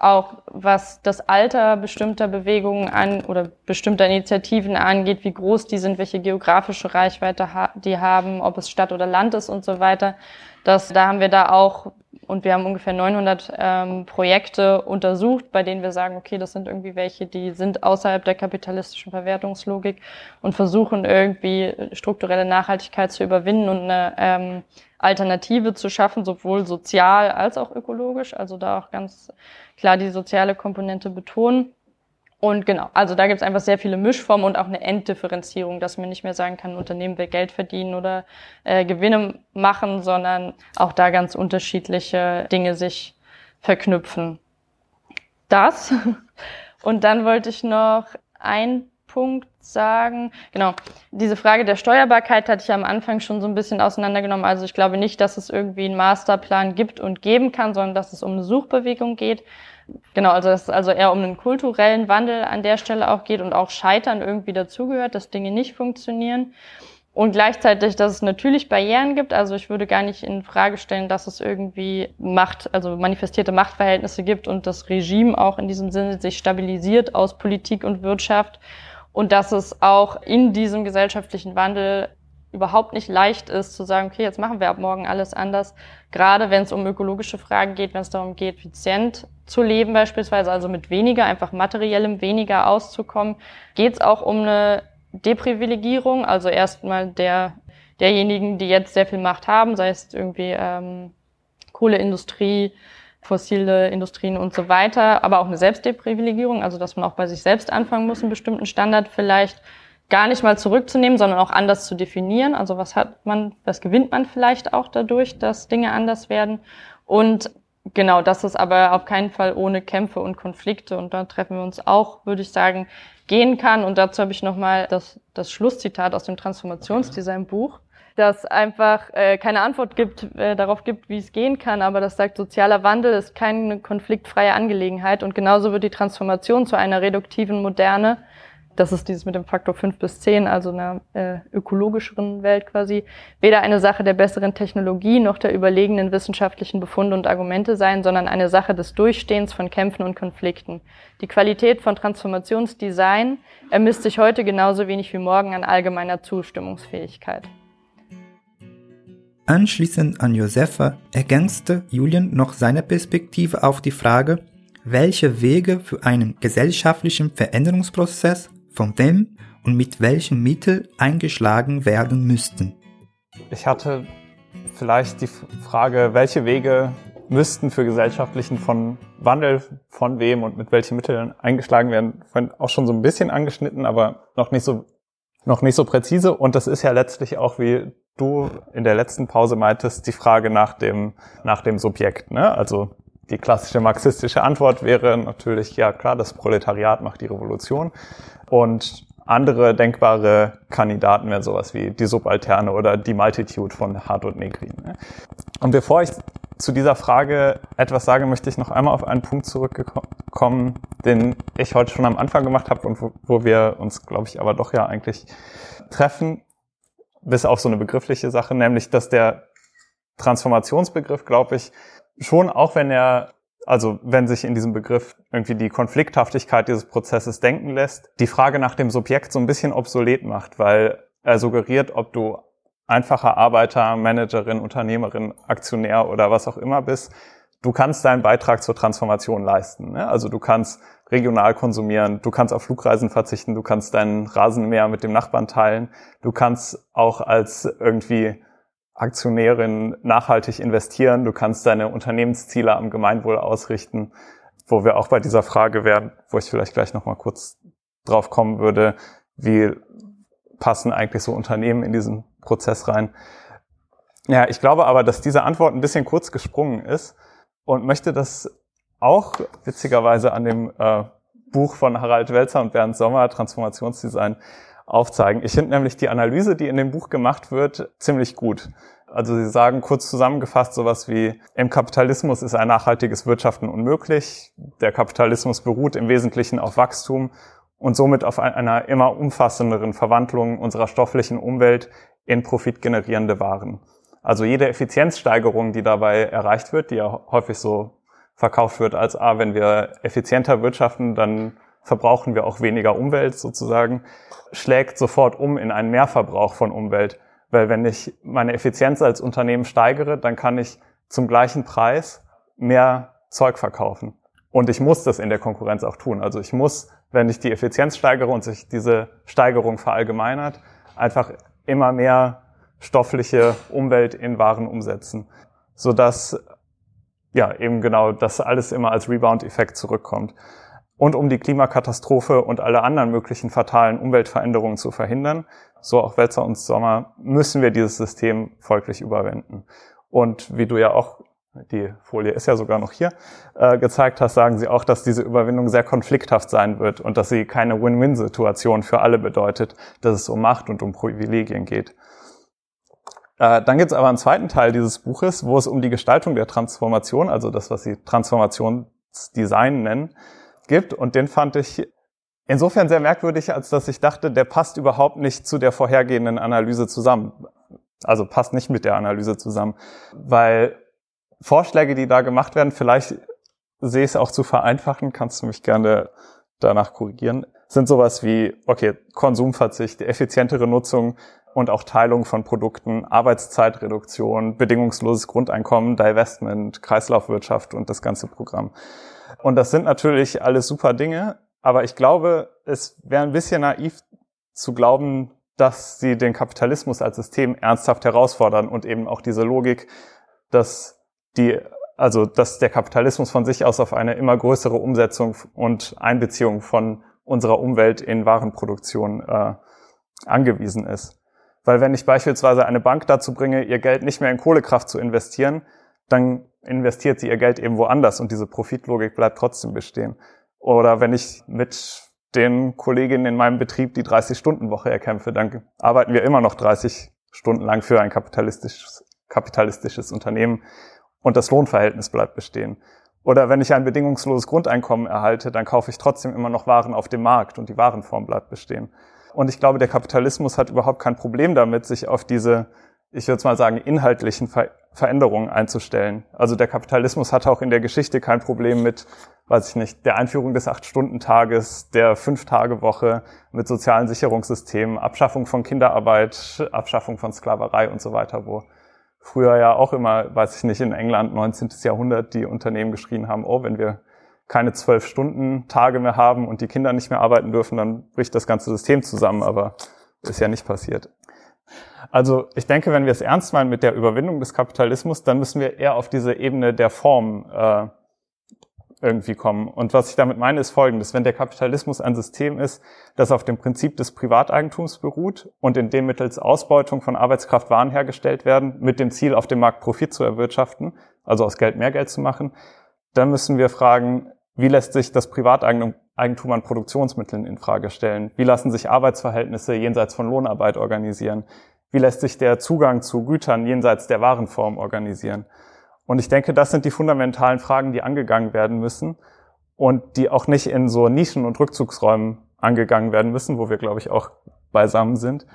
auch was das Alter bestimmter Bewegungen an oder bestimmter Initiativen angeht, wie groß die sind, welche geografische Reichweite ha die haben, ob es Stadt oder Land ist und so weiter. Das, da haben wir da auch und wir haben ungefähr 900 ähm, Projekte untersucht, bei denen wir sagen, okay, das sind irgendwie welche, die sind außerhalb der kapitalistischen Verwertungslogik und versuchen irgendwie strukturelle Nachhaltigkeit zu überwinden und eine ähm, Alternative zu schaffen, sowohl sozial als auch ökologisch. Also da auch ganz klar die soziale Komponente betonen. Und genau, also da gibt es einfach sehr viele Mischformen und auch eine Enddifferenzierung, dass man nicht mehr sagen kann, Unternehmen will Geld verdienen oder äh, Gewinne machen, sondern auch da ganz unterschiedliche Dinge sich verknüpfen. Das. Und dann wollte ich noch ein Punkt sagen. Genau, diese Frage der Steuerbarkeit hatte ich am Anfang schon so ein bisschen auseinandergenommen. Also ich glaube nicht, dass es irgendwie einen Masterplan gibt und geben kann, sondern dass es um eine Suchbewegung geht. Genau, also dass es also eher um einen kulturellen Wandel an der Stelle auch geht und auch Scheitern irgendwie dazugehört, dass Dinge nicht funktionieren. Und gleichzeitig, dass es natürlich Barrieren gibt. Also ich würde gar nicht in Frage stellen, dass es irgendwie Macht, also manifestierte Machtverhältnisse gibt und das Regime auch in diesem Sinne sich stabilisiert aus Politik und Wirtschaft und dass es auch in diesem gesellschaftlichen Wandel überhaupt nicht leicht ist zu sagen, okay, jetzt machen wir ab morgen alles anders. Gerade wenn es um ökologische Fragen geht, wenn es darum geht, effizient zu leben beispielsweise, also mit weniger, einfach materiellem weniger auszukommen, geht es auch um eine Deprivilegierung, also erstmal der derjenigen, die jetzt sehr viel Macht haben, sei es irgendwie ähm, Kohleindustrie, fossile Industrien und so weiter, aber auch eine Selbstdeprivilegierung, also dass man auch bei sich selbst anfangen muss, einen bestimmten Standard vielleicht gar nicht mal zurückzunehmen, sondern auch anders zu definieren. Also was hat man, was gewinnt man vielleicht auch dadurch, dass Dinge anders werden. Und genau, das ist aber auf keinen Fall ohne Kämpfe und Konflikte. Und da treffen wir uns auch, würde ich sagen, gehen kann. Und dazu habe ich nochmal das, das Schlusszitat aus dem Transformationsdesign-Buch das einfach äh, keine Antwort gibt, äh, darauf gibt, wie es gehen kann, aber das sagt, sozialer Wandel ist keine konfliktfreie Angelegenheit und genauso wird die Transformation zu einer reduktiven Moderne, das ist dieses mit dem Faktor 5 bis 10, also einer äh, ökologischeren Welt quasi, weder eine Sache der besseren Technologie noch der überlegenen wissenschaftlichen Befunde und Argumente sein, sondern eine Sache des Durchstehens von Kämpfen und Konflikten. Die Qualität von Transformationsdesign ermisst sich heute genauso wenig wie morgen an allgemeiner Zustimmungsfähigkeit. Anschließend an Josefa ergänzte Julian noch seine Perspektive auf die Frage, welche Wege für einen gesellschaftlichen Veränderungsprozess von wem und mit welchen Mitteln eingeschlagen werden müssten. Ich hatte vielleicht die Frage, welche Wege müssten für gesellschaftlichen von Wandel von wem und mit welchen Mitteln eingeschlagen werden, auch schon so ein bisschen angeschnitten, aber noch nicht so noch nicht so präzise. Und das ist ja letztlich auch, wie du in der letzten Pause meintest, die Frage nach dem, nach dem Subjekt. Ne? Also die klassische marxistische Antwort wäre natürlich, ja klar, das Proletariat macht die Revolution. Und andere denkbare Kandidaten wären sowas wie die Subalterne oder die Multitude von Hart und Negrin. Ne? Und bevor ich zu dieser Frage etwas sage, möchte ich noch einmal auf einen Punkt zurückkommen, den ich heute schon am Anfang gemacht habe und wo, wo wir uns, glaube ich, aber doch ja eigentlich treffen bis auf so eine begriffliche Sache, nämlich dass der Transformationsbegriff, glaube ich, schon auch wenn er, also wenn sich in diesem Begriff irgendwie die Konflikthaftigkeit dieses Prozesses denken lässt, die Frage nach dem Subjekt so ein bisschen obsolet macht, weil er suggeriert, ob du einfacher Arbeiter, Managerin, Unternehmerin, Aktionär oder was auch immer bist, du kannst deinen Beitrag zur Transformation leisten. Ne? Also du kannst regional konsumieren, du kannst auf Flugreisen verzichten, du kannst deinen Rasenmäher mit dem Nachbarn teilen, du kannst auch als irgendwie Aktionärin nachhaltig investieren, du kannst deine Unternehmensziele am Gemeinwohl ausrichten, wo wir auch bei dieser Frage wären, wo ich vielleicht gleich nochmal kurz drauf kommen würde, wie passen eigentlich so Unternehmen in diesen Prozess rein. Ja, ich glaube aber, dass diese Antwort ein bisschen kurz gesprungen ist und möchte das auch witzigerweise an dem äh, Buch von Harald Welzer und Bernd Sommer, Transformationsdesign, aufzeigen. Ich finde nämlich die Analyse, die in dem Buch gemacht wird, ziemlich gut. Also sie sagen kurz zusammengefasst sowas wie, im Kapitalismus ist ein nachhaltiges Wirtschaften unmöglich. Der Kapitalismus beruht im Wesentlichen auf Wachstum und somit auf einer immer umfassenderen Verwandlung unserer stofflichen Umwelt in profitgenerierende Waren. Also jede Effizienzsteigerung, die dabei erreicht wird, die ja häufig so verkauft wird als, ah, wenn wir effizienter wirtschaften, dann verbrauchen wir auch weniger Umwelt sozusagen, schlägt sofort um in einen Mehrverbrauch von Umwelt. Weil wenn ich meine Effizienz als Unternehmen steigere, dann kann ich zum gleichen Preis mehr Zeug verkaufen. Und ich muss das in der Konkurrenz auch tun. Also ich muss, wenn ich die Effizienz steigere und sich diese Steigerung verallgemeinert, einfach immer mehr stoffliche Umwelt in Waren umsetzen, sodass ja eben genau das alles immer als Rebound-Effekt zurückkommt. Und um die Klimakatastrophe und alle anderen möglichen fatalen Umweltveränderungen zu verhindern, so auch Wälzer und Sommer, müssen wir dieses System folglich überwinden. Und wie du ja auch, die Folie ist ja sogar noch hier, äh, gezeigt hast, sagen sie auch, dass diese Überwindung sehr konflikthaft sein wird und dass sie keine Win-Win-Situation für alle bedeutet, dass es um Macht und um Privilegien geht. Äh, dann gibt es aber einen zweiten Teil dieses Buches, wo es um die Gestaltung der Transformation, also das, was sie Transformationsdesign nennen, gibt. Und den fand ich insofern sehr merkwürdig, als dass ich dachte, der passt überhaupt nicht zu der vorhergehenden Analyse zusammen. Also passt nicht mit der Analyse zusammen, weil Vorschläge, die da gemacht werden, vielleicht sehe ich es auch zu vereinfachen, kannst du mich gerne danach korrigieren, sind sowas wie, okay, Konsumverzicht, effizientere Nutzung und auch Teilung von Produkten, Arbeitszeitreduktion, bedingungsloses Grundeinkommen, Divestment, Kreislaufwirtschaft und das ganze Programm. Und das sind natürlich alles super Dinge, aber ich glaube, es wäre ein bisschen naiv zu glauben, dass sie den Kapitalismus als System ernsthaft herausfordern und eben auch diese Logik, dass die, also, dass der Kapitalismus von sich aus auf eine immer größere Umsetzung und Einbeziehung von unserer Umwelt in Warenproduktion äh, angewiesen ist. Weil wenn ich beispielsweise eine Bank dazu bringe, ihr Geld nicht mehr in Kohlekraft zu investieren, dann investiert sie ihr Geld eben woanders und diese Profitlogik bleibt trotzdem bestehen. Oder wenn ich mit den Kolleginnen in meinem Betrieb die 30-Stunden-Woche erkämpfe, dann arbeiten wir immer noch 30 Stunden lang für ein kapitalistisches, kapitalistisches Unternehmen und das Lohnverhältnis bleibt bestehen. Oder wenn ich ein bedingungsloses Grundeinkommen erhalte, dann kaufe ich trotzdem immer noch Waren auf dem Markt und die Warenform bleibt bestehen. Und ich glaube, der Kapitalismus hat überhaupt kein Problem damit, sich auf diese, ich würde mal sagen, inhaltlichen Ver Veränderungen einzustellen. Also der Kapitalismus hat auch in der Geschichte kein Problem mit weiß ich nicht, der Einführung des Acht-Stunden-Tages, der Fünf-Tage-Woche mit sozialen Sicherungssystemen, Abschaffung von Kinderarbeit, Abschaffung von Sklaverei und so weiter, wo früher ja auch immer, weiß ich nicht, in England 19. Jahrhundert die Unternehmen geschrien haben, oh, wenn wir keine zwölf Stunden Tage mehr haben und die Kinder nicht mehr arbeiten dürfen, dann bricht das ganze System zusammen, aber ist ja nicht passiert. Also ich denke, wenn wir es ernst meinen mit der Überwindung des Kapitalismus, dann müssen wir eher auf diese Ebene der Form äh, irgendwie kommen. Und was ich damit meine, ist Folgendes. Wenn der Kapitalismus ein System ist, das auf dem Prinzip des Privateigentums beruht und in dem mittels Ausbeutung von Arbeitskraft Waren hergestellt werden, mit dem Ziel, auf dem Markt Profit zu erwirtschaften, also aus Geld mehr Geld zu machen, dann müssen wir fragen, wie lässt sich das Privateigentum an Produktionsmitteln in Frage stellen? Wie lassen sich Arbeitsverhältnisse jenseits von Lohnarbeit organisieren? Wie lässt sich der Zugang zu Gütern jenseits der Warenform organisieren? Und ich denke, das sind die fundamentalen Fragen, die angegangen werden müssen und die auch nicht in so Nischen- und Rückzugsräumen angegangen werden müssen, wo wir, glaube ich, auch beisammen sind,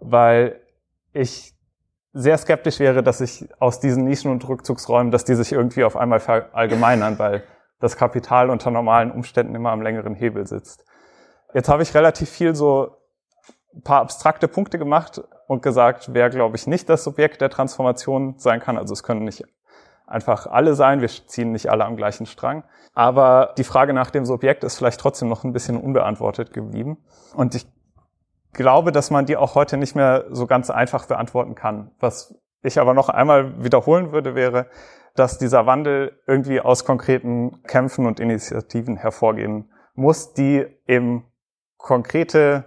weil ich sehr skeptisch wäre, dass sich aus diesen Nischen- und Rückzugsräumen, dass die sich irgendwie auf einmal verallgemeinern, weil das Kapital unter normalen Umständen immer am längeren Hebel sitzt. Jetzt habe ich relativ viel so ein paar abstrakte Punkte gemacht und gesagt, wer, glaube ich, nicht das Subjekt der Transformation sein kann. Also es können nicht einfach alle sein. Wir ziehen nicht alle am gleichen Strang. Aber die Frage nach dem Subjekt ist vielleicht trotzdem noch ein bisschen unbeantwortet geblieben. Und ich glaube, dass man die auch heute nicht mehr so ganz einfach beantworten kann. Was ich aber noch einmal wiederholen würde, wäre, dass dieser Wandel irgendwie aus konkreten Kämpfen und Initiativen hervorgehen muss, die eben konkrete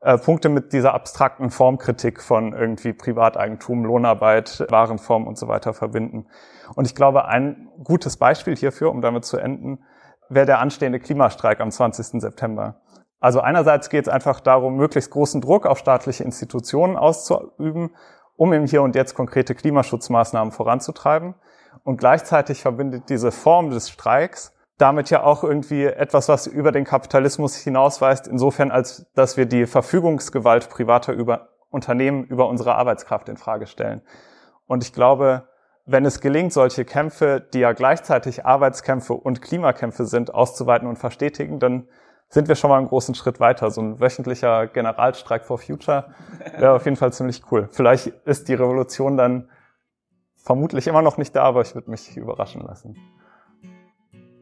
äh, Punkte mit dieser abstrakten Formkritik von irgendwie Privateigentum, Lohnarbeit, Warenform und so weiter verbinden. Und ich glaube, ein gutes Beispiel hierfür, um damit zu enden, wäre der anstehende Klimastreik am 20. September. Also einerseits geht es einfach darum, möglichst großen Druck auf staatliche Institutionen auszuüben, um im Hier und Jetzt konkrete Klimaschutzmaßnahmen voranzutreiben. Und gleichzeitig verbindet diese Form des Streiks damit ja auch irgendwie etwas, was über den Kapitalismus hinausweist, insofern als dass wir die Verfügungsgewalt privater über Unternehmen über unsere Arbeitskraft in Frage stellen. Und ich glaube, wenn es gelingt, solche Kämpfe, die ja gleichzeitig Arbeitskämpfe und Klimakämpfe sind, auszuweiten und verstetigen, dann sind wir schon mal einen großen Schritt weiter. So ein wöchentlicher Generalstreik for Future wäre auf jeden Fall ziemlich cool. Vielleicht ist die Revolution dann vermutlich immer noch nicht da, aber ich würde mich überraschen lassen.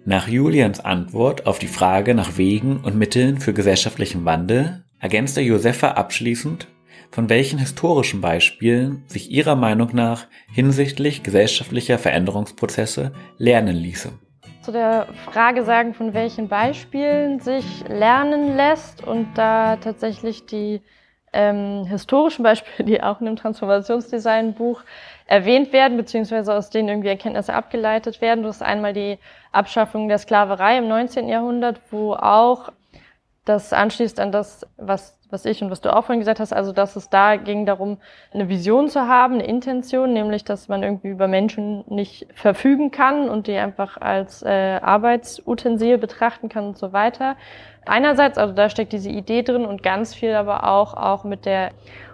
Nach Julians Antwort auf die Frage nach Wegen und Mitteln für gesellschaftlichen Wandel ergänzte Josefa abschließend, von welchen historischen Beispielen sich ihrer Meinung nach hinsichtlich gesellschaftlicher Veränderungsprozesse lernen ließe. Zu der Frage sagen, von welchen Beispielen sich lernen lässt und da tatsächlich die ähm, historischen Beispiele, die auch in dem Transformationsdesign-Buch erwähnt werden, beziehungsweise aus denen irgendwie Erkenntnisse abgeleitet werden. Du hast einmal die Abschaffung der Sklaverei im 19. Jahrhundert, wo auch das anschließt an das, was, was ich und was du auch vorhin gesagt hast, also dass es da ging darum, eine Vision zu haben, eine Intention, nämlich dass man irgendwie über Menschen nicht verfügen kann und die einfach als äh, Arbeitsutensil betrachten kann und so weiter. Einerseits, also da steckt diese Idee drin und ganz viel aber auch, auch mit der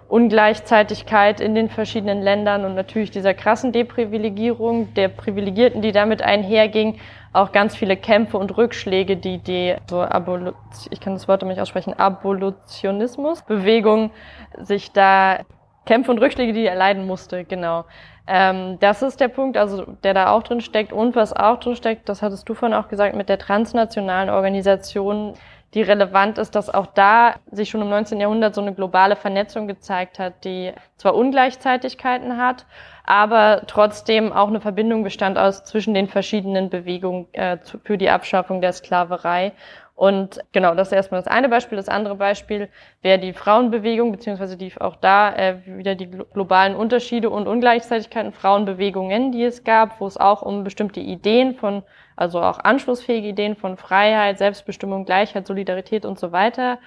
Ungleichzeitigkeit in den verschiedenen Ländern und natürlich dieser krassen Deprivilegierung der Privilegierten, die damit einherging, auch ganz viele Kämpfe und Rückschläge, die die so Abolu ich kann das Wort nicht aussprechen, Abolitionismus Bewegung sich da Kämpfe und Rückschläge, die er leiden musste, genau. Ähm, das ist der Punkt, also der da auch drin steckt und was auch drin steckt, das hattest du vorhin auch gesagt, mit der transnationalen Organisation die relevant ist, dass auch da sich schon im 19. Jahrhundert so eine globale Vernetzung gezeigt hat, die zwar Ungleichzeitigkeiten hat, aber trotzdem auch eine Verbindung bestand aus zwischen den verschiedenen Bewegungen äh, für die Abschaffung der Sklaverei. Und genau, das ist erstmal das eine Beispiel. Das andere Beispiel wäre die Frauenbewegung, beziehungsweise die auch da äh, wieder die globalen Unterschiede und Ungleichzeitigkeiten, Frauenbewegungen, die es gab, wo es auch um bestimmte Ideen von also auch anschlussfähige Ideen von Freiheit, Selbstbestimmung, Gleichheit, Solidarität und so weiter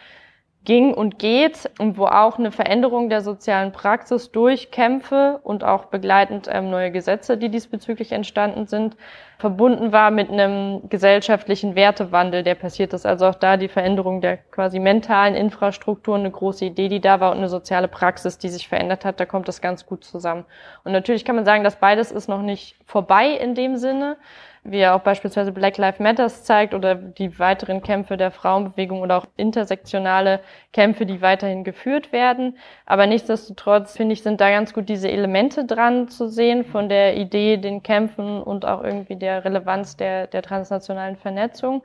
ging und geht und wo auch eine Veränderung der sozialen Praxis durch Kämpfe und auch begleitend ähm, neue Gesetze, die diesbezüglich entstanden sind, verbunden war mit einem gesellschaftlichen Wertewandel, der passiert ist. Also auch da die Veränderung der quasi mentalen Infrastruktur, eine große Idee, die da war und eine soziale Praxis, die sich verändert hat, da kommt das ganz gut zusammen. Und natürlich kann man sagen, dass beides ist noch nicht vorbei in dem Sinne, wie ja auch beispielsweise Black Lives Matters zeigt oder die weiteren Kämpfe der Frauenbewegung oder auch intersektionale Kämpfe, die weiterhin geführt werden. Aber nichtsdestotrotz finde ich, sind da ganz gut diese Elemente dran zu sehen von der Idee, den Kämpfen und auch irgendwie der Relevanz der, der transnationalen Vernetzung.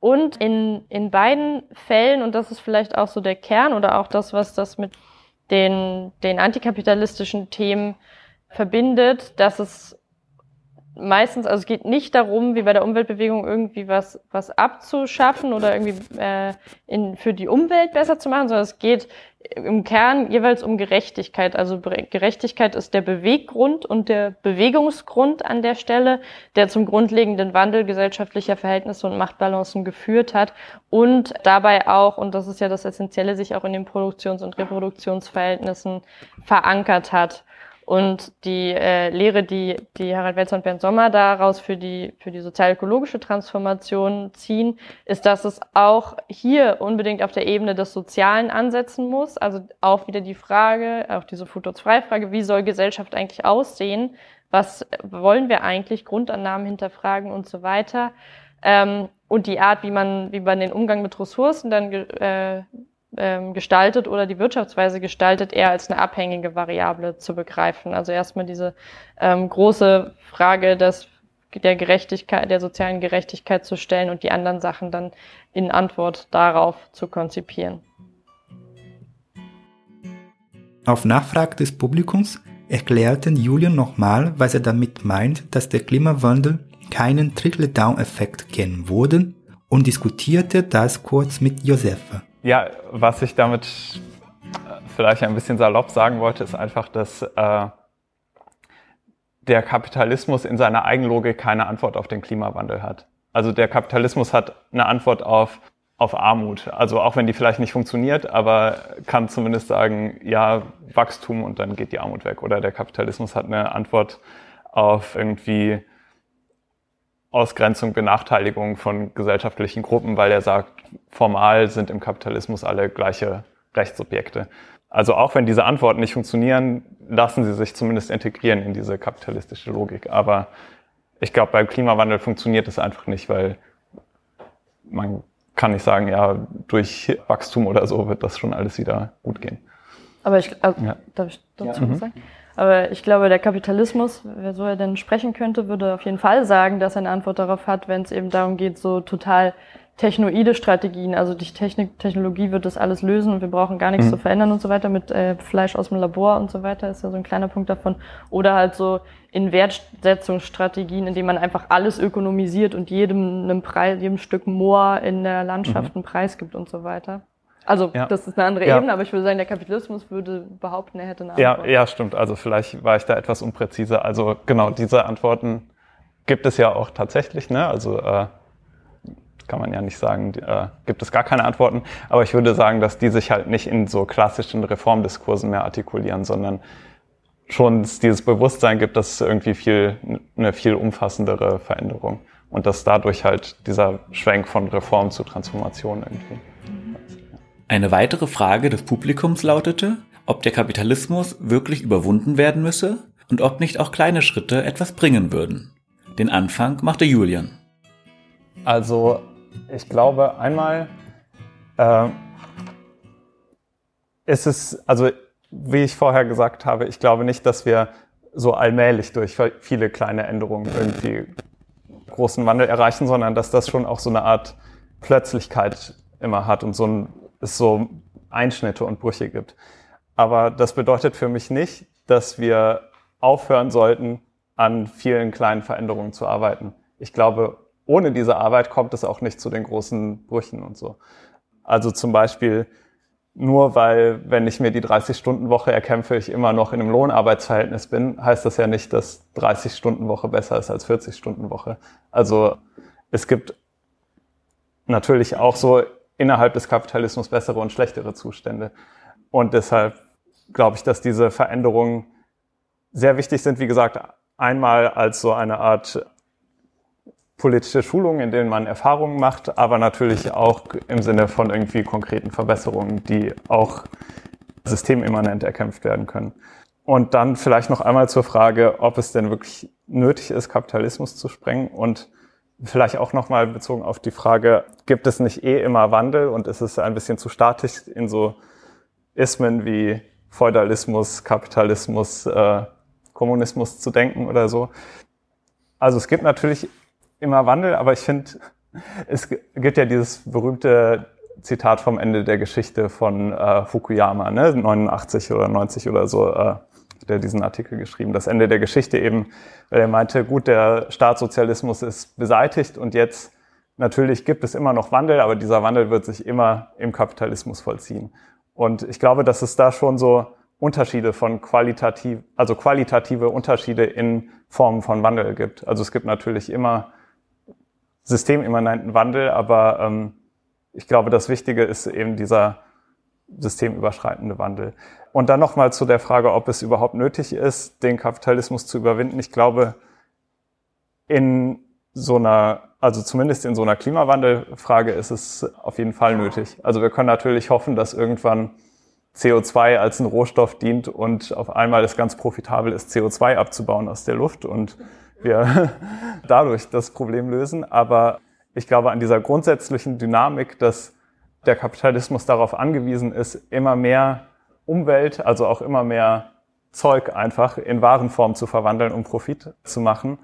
Und in, in beiden Fällen, und das ist vielleicht auch so der Kern oder auch das, was das mit den, den antikapitalistischen Themen verbindet, dass es meistens, also es geht nicht darum, wie bei der Umweltbewegung irgendwie was, was abzuschaffen oder irgendwie äh, in, für die Umwelt besser zu machen, sondern es geht im Kern jeweils um Gerechtigkeit. Also Gerechtigkeit ist der Beweggrund und der Bewegungsgrund an der Stelle, der zum grundlegenden Wandel gesellschaftlicher Verhältnisse und Machtbalancen geführt hat und dabei auch, und das ist ja das Essentielle, sich auch in den Produktions- und Reproduktionsverhältnissen verankert hat. Und die äh, Lehre, die, die Harald Welzer und Bernd Sommer daraus für die, für die sozial-ökologische Transformation ziehen, ist, dass es auch hier unbedingt auf der Ebene des Sozialen ansetzen muss. Also auch wieder die Frage, auch diese Futursfrei-Frage, wie soll Gesellschaft eigentlich aussehen? Was wollen wir eigentlich? Grundannahmen hinterfragen und so weiter. Ähm, und die Art, wie man, wie man den Umgang mit Ressourcen dann äh, ähm, gestaltet oder die Wirtschaftsweise gestaltet, eher als eine abhängige Variable zu begreifen. Also erstmal diese ähm, große Frage des, der Gerechtigkeit, der sozialen Gerechtigkeit zu stellen und die anderen Sachen dann in Antwort darauf zu konzipieren. Auf Nachfrage des Publikums erklärten Julian nochmal, was er damit meint, dass der Klimawandel keinen Trickle-Down-Effekt kennen würde und diskutierte das kurz mit Josefa. Ja, was ich damit äh, vielleicht ein bisschen salopp sagen wollte, ist einfach, dass äh, der Kapitalismus in seiner Eigenlogik keine Antwort auf den Klimawandel hat. Also der Kapitalismus hat eine Antwort auf, auf Armut. Also auch wenn die vielleicht nicht funktioniert, aber kann zumindest sagen, ja, Wachstum und dann geht die Armut weg. Oder der Kapitalismus hat eine Antwort auf irgendwie Ausgrenzung, Benachteiligung von gesellschaftlichen Gruppen, weil er sagt, formal sind im Kapitalismus alle gleiche Rechtssubjekte. Also auch wenn diese Antworten nicht funktionieren, lassen sie sich zumindest integrieren in diese kapitalistische Logik. Aber ich glaube, beim Klimawandel funktioniert es einfach nicht, weil man kann nicht sagen, ja, durch Wachstum oder so wird das schon alles wieder gut gehen. Aber ich, also, ja. darf ich dazu ja. was sagen? Aber ich glaube, der Kapitalismus, wer so er denn sprechen könnte, würde auf jeden Fall sagen, dass er eine Antwort darauf hat, wenn es eben darum geht, so total technoide Strategien, also die Technik, Technologie wird das alles lösen und wir brauchen gar nichts mhm. zu verändern und so weiter mit äh, Fleisch aus dem Labor und so weiter, ist ja so ein kleiner Punkt davon. Oder halt so in Wertsetzungsstrategien, indem man einfach alles ökonomisiert und jedem einen Preis, jedem Stück Moor in der Landschaft mhm. einen Preis gibt und so weiter. Also ja. das ist eine andere ja. Ebene, aber ich würde sagen, der Kapitalismus würde behaupten, er hätte eine Antwort. Ja, ja, stimmt. Also vielleicht war ich da etwas unpräziser. Also genau, diese Antworten gibt es ja auch tatsächlich. Ne? Also äh, kann man ja nicht sagen, äh, gibt es gar keine Antworten. Aber ich würde sagen, dass die sich halt nicht in so klassischen Reformdiskursen mehr artikulieren, sondern schon dieses Bewusstsein gibt, dass es irgendwie viel, eine viel umfassendere Veränderung und dass dadurch halt dieser Schwenk von Reform zu Transformation irgendwie. Eine weitere Frage des Publikums lautete, ob der Kapitalismus wirklich überwunden werden müsse und ob nicht auch kleine Schritte etwas bringen würden. Den Anfang machte Julian. Also ich glaube, einmal äh, ist es, also wie ich vorher gesagt habe, ich glaube nicht, dass wir so allmählich durch viele kleine Änderungen irgendwie großen Wandel erreichen, sondern dass das schon auch so eine Art Plötzlichkeit immer hat und so ein, es so Einschnitte und Brüche gibt. Aber das bedeutet für mich nicht, dass wir aufhören sollten, an vielen kleinen Veränderungen zu arbeiten. Ich glaube, ohne diese Arbeit kommt es auch nicht zu den großen Brüchen und so. Also zum Beispiel nur weil, wenn ich mir die 30-Stunden-Woche erkämpfe, ich immer noch in einem Lohnarbeitsverhältnis bin, heißt das ja nicht, dass 30-Stunden-Woche besser ist als 40-Stunden-Woche. Also es gibt natürlich auch so innerhalb des Kapitalismus bessere und schlechtere Zustände. Und deshalb glaube ich, dass diese Veränderungen sehr wichtig sind. Wie gesagt, einmal als so eine Art politische Schulungen, in denen man Erfahrungen macht, aber natürlich auch im Sinne von irgendwie konkreten Verbesserungen, die auch systemimmanent erkämpft werden können. Und dann vielleicht noch einmal zur Frage, ob es denn wirklich nötig ist, Kapitalismus zu sprengen und vielleicht auch nochmal bezogen auf die Frage, gibt es nicht eh immer Wandel und ist es ein bisschen zu statisch in so Ismen wie Feudalismus, Kapitalismus, äh, Kommunismus zu denken oder so. Also es gibt natürlich immer Wandel, aber ich finde, es gibt ja dieses berühmte Zitat vom Ende der Geschichte von äh, Fukuyama, ne, 89 oder 90 oder so, äh, der diesen Artikel geschrieben. Das Ende der Geschichte eben, weil er meinte, gut, der Staatssozialismus ist beseitigt und jetzt natürlich gibt es immer noch Wandel, aber dieser Wandel wird sich immer im Kapitalismus vollziehen. Und ich glaube, dass es da schon so Unterschiede von qualitativ, also qualitative Unterschiede in Formen von Wandel gibt. Also es gibt natürlich immer systemimmanenten Wandel, aber ähm, ich glaube, das Wichtige ist eben dieser systemüberschreitende Wandel. Und dann nochmal zu der Frage, ob es überhaupt nötig ist, den Kapitalismus zu überwinden. Ich glaube, in so einer, also zumindest in so einer Klimawandelfrage ist es auf jeden Fall nötig. Also wir können natürlich hoffen, dass irgendwann CO2 als ein Rohstoff dient und auf einmal es ganz profitabel ist, CO2 abzubauen aus der Luft und wir dadurch das Problem lösen. Aber ich glaube an dieser grundsätzlichen Dynamik, dass der Kapitalismus darauf angewiesen ist, immer mehr Umwelt, also auch immer mehr Zeug einfach in Warenform zu verwandeln, um Profit zu machen.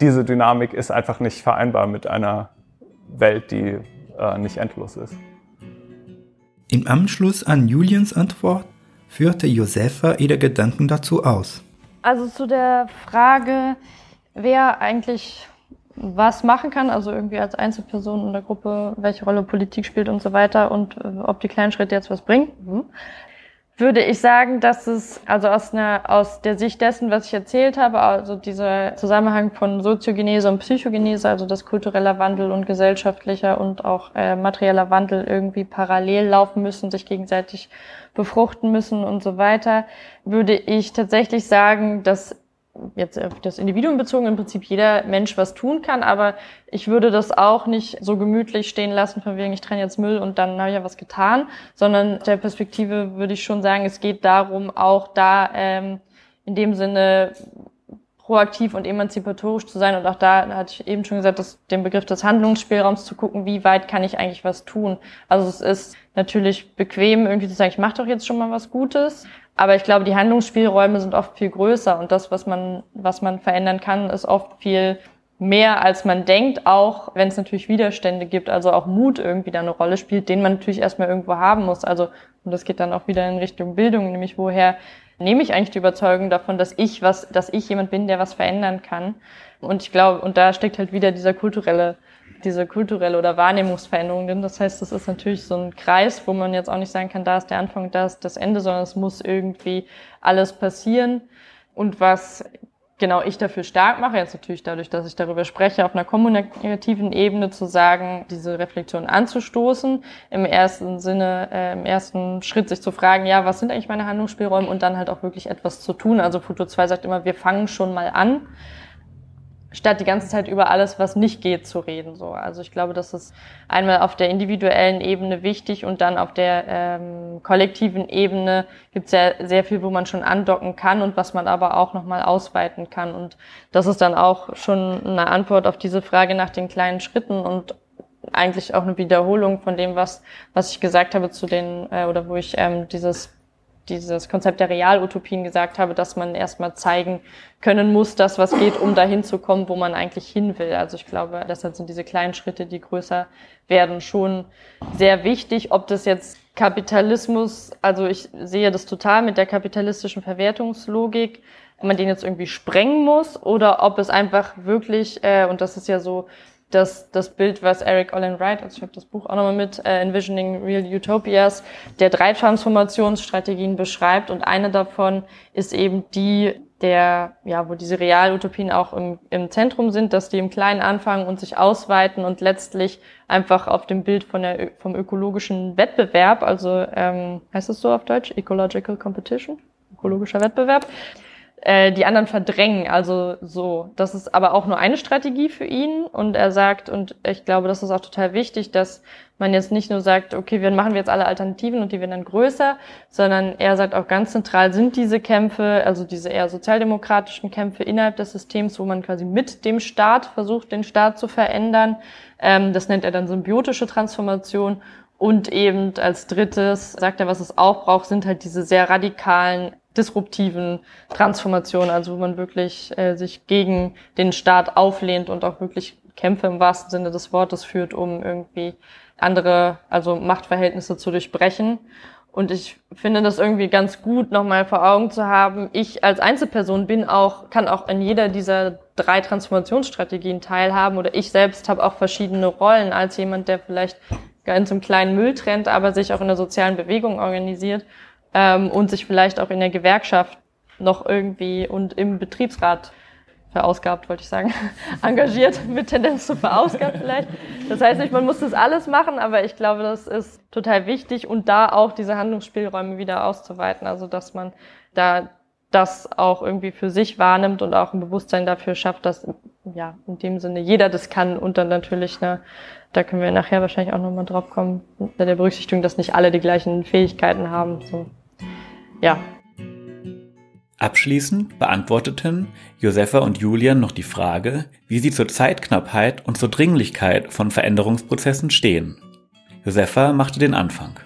Diese Dynamik ist einfach nicht vereinbar mit einer Welt, die äh, nicht endlos ist. Im Anschluss an Julians Antwort führte Josefa ihre Gedanken dazu aus. Also zu der Frage, wer eigentlich was machen kann, also irgendwie als Einzelperson in der Gruppe, welche Rolle Politik spielt und so weiter und äh, ob die kleinen Schritte jetzt was bringen, mhm. würde ich sagen, dass es also aus, einer, aus der Sicht dessen, was ich erzählt habe, also dieser Zusammenhang von Soziogenese und Psychogenese, also dass kultureller Wandel und gesellschaftlicher und auch äh, materieller Wandel irgendwie parallel laufen müssen, sich gegenseitig befruchten müssen und so weiter, würde ich tatsächlich sagen, dass jetzt auf das Individuum bezogen im Prinzip jeder Mensch was tun kann, aber ich würde das auch nicht so gemütlich stehen lassen, von wegen ich trenne jetzt Müll und dann habe ich ja was getan, sondern der Perspektive würde ich schon sagen, es geht darum, auch da ähm, in dem Sinne proaktiv und emanzipatorisch zu sein. Und auch da hatte ich eben schon gesagt, dass den Begriff des Handlungsspielraums zu gucken, wie weit kann ich eigentlich was tun. Also es ist natürlich bequem, irgendwie zu sagen, ich mache doch jetzt schon mal was Gutes. Aber ich glaube, die Handlungsspielräume sind oft viel größer und das, was man, was man verändern kann, ist oft viel mehr als man denkt, auch wenn es natürlich Widerstände gibt, also auch Mut irgendwie da eine Rolle spielt, den man natürlich erstmal irgendwo haben muss. Also, und das geht dann auch wieder in Richtung Bildung, nämlich woher nehme ich eigentlich die Überzeugung davon, dass ich was, dass ich jemand bin, der was verändern kann. Und ich glaube, und da steckt halt wieder dieser kulturelle, diese kulturelle oder Wahrnehmungsveränderung drin. Das heißt, das ist natürlich so ein Kreis, wo man jetzt auch nicht sagen kann, da ist der Anfang, da ist das Ende, sondern es muss irgendwie alles passieren. Und was genau ich dafür stark mache, jetzt natürlich dadurch, dass ich darüber spreche, auf einer kommunikativen Ebene zu sagen, diese Reflexion anzustoßen, im ersten Sinne, äh, im ersten Schritt sich zu fragen, ja, was sind eigentlich meine Handlungsspielräume und dann halt auch wirklich etwas zu tun. Also Futur 2 sagt immer, wir fangen schon mal an statt die ganze Zeit über alles, was nicht geht, zu reden. So, also ich glaube, das ist einmal auf der individuellen Ebene wichtig und dann auf der ähm, kollektiven Ebene gibt es ja sehr viel, wo man schon andocken kann und was man aber auch noch mal ausweiten kann. Und das ist dann auch schon eine Antwort auf diese Frage nach den kleinen Schritten und eigentlich auch eine Wiederholung von dem, was was ich gesagt habe zu den äh, oder wo ich ähm, dieses dieses Konzept der Realutopien gesagt habe, dass man erstmal zeigen können muss, dass was geht, um dahin zu kommen, wo man eigentlich hin will. Also ich glaube, deshalb sind diese kleinen Schritte, die größer werden, schon sehr wichtig. Ob das jetzt Kapitalismus, also ich sehe das total mit der kapitalistischen Verwertungslogik, man den jetzt irgendwie sprengen muss oder ob es einfach wirklich, äh, und das ist ja so das, das Bild, was Eric Olin Wright, also ich habe das Buch auch nochmal mit, äh, Envisioning Real Utopias, der drei Transformationsstrategien beschreibt. Und eine davon ist eben die, der, ja, wo diese Realutopien auch im, im Zentrum sind, dass die im Kleinen anfangen und sich ausweiten und letztlich einfach auf dem Bild von der, vom ökologischen Wettbewerb, also ähm, heißt es so auf Deutsch, Ecological Competition, ökologischer Wettbewerb, äh, die anderen verdrängen. Also so, das ist aber auch nur eine Strategie für ihn. Und er sagt, und ich glaube, das ist auch total wichtig, dass man jetzt nicht nur sagt, okay, wir machen jetzt alle Alternativen und die werden dann größer, sondern er sagt auch ganz zentral sind diese Kämpfe, also diese eher sozialdemokratischen Kämpfe innerhalb des Systems, wo man quasi mit dem Staat versucht, den Staat zu verändern. Ähm, das nennt er dann symbiotische Transformation. Und eben als drittes sagt er, was es auch braucht, sind halt diese sehr radikalen disruptiven Transformation, also wo man wirklich äh, sich gegen den Staat auflehnt und auch wirklich Kämpfe im wahrsten Sinne des Wortes führt, um irgendwie andere, also Machtverhältnisse zu durchbrechen. Und ich finde das irgendwie ganz gut, nochmal vor Augen zu haben. Ich als Einzelperson bin auch, kann auch in jeder dieser drei Transformationsstrategien teilhaben oder ich selbst habe auch verschiedene Rollen als jemand, der vielleicht ganz im kleinen Müll trennt, aber sich auch in der sozialen Bewegung organisiert ähm, und sich vielleicht auch in der Gewerkschaft noch irgendwie und im Betriebsrat verausgabt, wollte ich sagen, engagiert, mit Tendenz zu verausgabt vielleicht. Das heißt nicht, man muss das alles machen, aber ich glaube, das ist total wichtig und da auch diese Handlungsspielräume wieder auszuweiten, also dass man da das auch irgendwie für sich wahrnimmt und auch ein Bewusstsein dafür schafft, dass ja in dem Sinne jeder das kann und dann natürlich eine, da können wir nachher wahrscheinlich auch nochmal drauf kommen, unter der Berücksichtigung, dass nicht alle die gleichen Fähigkeiten haben. So ja. Abschließend beantworteten Josefa und Julian noch die Frage, wie sie zur Zeitknappheit und zur Dringlichkeit von Veränderungsprozessen stehen. Josefa machte den Anfang.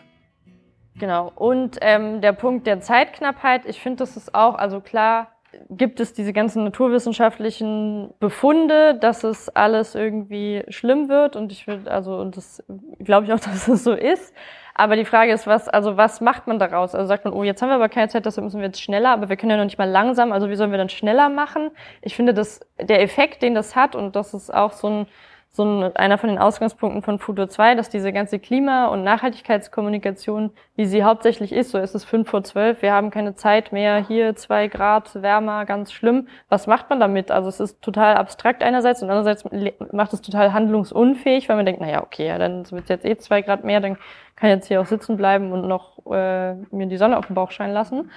Genau. Und ähm, der Punkt der Zeitknappheit, ich finde, das ist auch, also klar, gibt es diese ganzen naturwissenschaftlichen Befunde, dass es alles irgendwie schlimm wird und ich würde also und das glaube ich auch, dass es so ist. Aber die Frage ist, was, also was macht man daraus? Also sagt man, oh, jetzt haben wir aber keine Zeit, deshalb müssen wir jetzt schneller, aber wir können ja noch nicht mal langsam, also wie sollen wir dann schneller machen? Ich finde, dass der Effekt, den das hat, und das ist auch so ein, so ein, einer von den Ausgangspunkten von Futur 2, dass diese ganze Klima- und Nachhaltigkeitskommunikation, wie sie hauptsächlich ist, so ist es fünf vor zwölf, wir haben keine Zeit mehr, hier zwei Grad wärmer, ganz schlimm. Was macht man damit? Also es ist total abstrakt einerseits und andererseits macht es total handlungsunfähig, weil man denkt, naja, okay, ja, dann wird es jetzt eh zwei Grad mehr, dann kann jetzt hier auch sitzen bleiben und noch äh, mir die Sonne auf den Bauch scheinen lassen.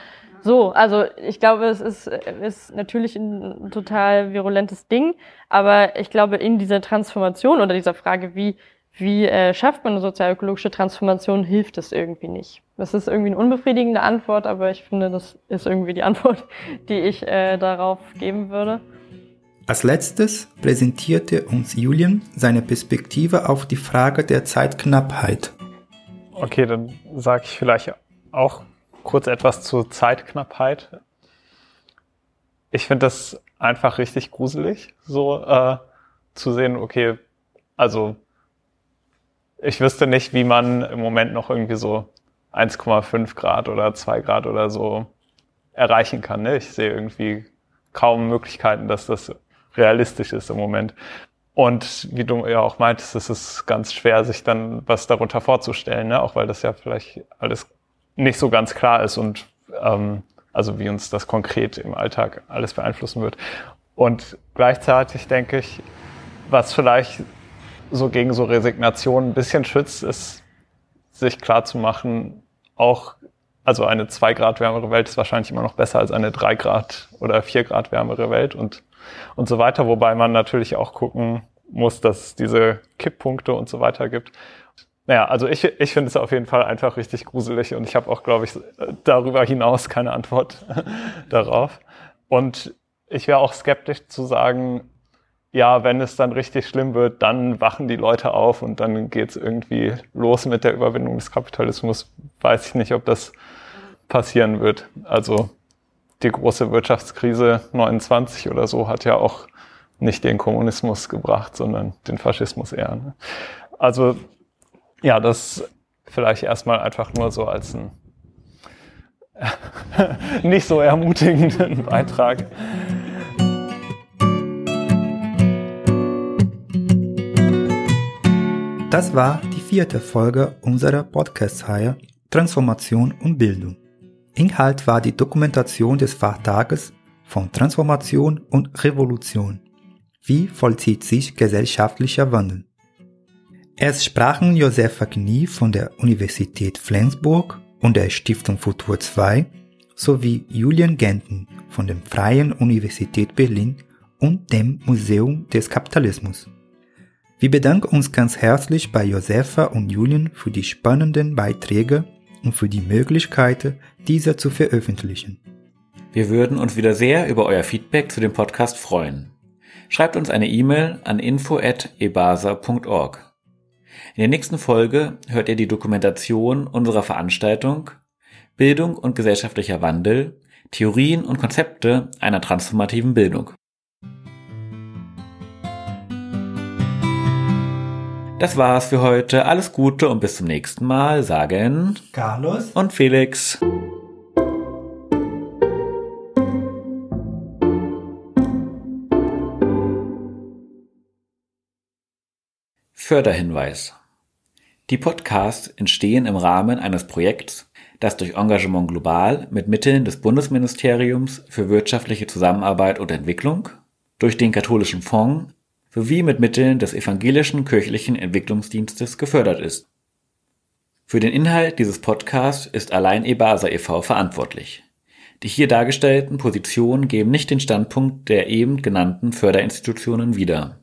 So, also ich glaube, es ist, ist natürlich ein total virulentes Ding, aber ich glaube, in dieser Transformation oder dieser Frage, wie, wie äh, schafft man eine sozialökologische Transformation, hilft es irgendwie nicht. Das ist irgendwie eine unbefriedigende Antwort, aber ich finde, das ist irgendwie die Antwort, die ich äh, darauf geben würde. Als letztes präsentierte uns Julian seine Perspektive auf die Frage der Zeitknappheit. Okay, dann sage ich vielleicht auch kurz etwas zur Zeitknappheit. Ich finde das einfach richtig gruselig, so äh, zu sehen, okay, also ich wüsste nicht, wie man im Moment noch irgendwie so 1,5 Grad oder 2 Grad oder so erreichen kann. Ne? Ich sehe irgendwie kaum Möglichkeiten, dass das realistisch ist im Moment. Und wie du ja auch meintest, es ist ganz schwer, sich dann was darunter vorzustellen, ne? auch weil das ja vielleicht alles nicht so ganz klar ist und ähm, also wie uns das konkret im Alltag alles beeinflussen wird. Und gleichzeitig denke ich, was vielleicht so gegen so Resignation ein bisschen schützt, ist, sich klar zu machen, auch, also eine zwei Grad wärmere Welt ist wahrscheinlich immer noch besser als eine drei Grad oder vier Grad wärmere Welt und, und so weiter, wobei man natürlich auch gucken muss, dass es diese Kipppunkte und so weiter gibt. Naja, also ich, ich finde es auf jeden Fall einfach richtig gruselig und ich habe auch, glaube ich, darüber hinaus keine Antwort darauf. Und ich wäre auch skeptisch zu sagen, ja, wenn es dann richtig schlimm wird, dann wachen die Leute auf und dann geht's irgendwie los mit der Überwindung des Kapitalismus. Weiß ich nicht, ob das passieren wird. Also die große Wirtschaftskrise 29 oder so hat ja auch nicht den Kommunismus gebracht, sondern den Faschismus eher. Ne? Also ja, das vielleicht erstmal einfach nur so als ein nicht so ermutigenden Beitrag. Das war die vierte Folge unserer Podcast-Reihe Transformation und Bildung. Inhalt war die Dokumentation des Fachtages von Transformation und Revolution. Wie vollzieht sich gesellschaftlicher Wandel? Es sprachen Josefa Knie von der Universität Flensburg und der Stiftung Futur 2 sowie Julian Genten von der Freien Universität Berlin und dem Museum des Kapitalismus. Wir bedanken uns ganz herzlich bei Josefa und Julian für die spannenden Beiträge und für die Möglichkeit, diese zu veröffentlichen. Wir würden uns wieder sehr über euer Feedback zu dem Podcast freuen. Schreibt uns eine E-Mail an info@ebasa.org. In der nächsten Folge hört ihr die Dokumentation unserer Veranstaltung Bildung und gesellschaftlicher Wandel, Theorien und Konzepte einer transformativen Bildung. Das war's für heute. Alles Gute und bis zum nächsten Mal, sagen Carlos und Felix. Förderhinweis. Die Podcasts entstehen im Rahmen eines Projekts, das durch Engagement Global mit Mitteln des Bundesministeriums für wirtschaftliche Zusammenarbeit und Entwicklung, durch den Katholischen Fonds sowie mit Mitteln des Evangelischen Kirchlichen Entwicklungsdienstes gefördert ist. Für den Inhalt dieses Podcasts ist allein EBASA e.V. verantwortlich. Die hier dargestellten Positionen geben nicht den Standpunkt der eben genannten Förderinstitutionen wieder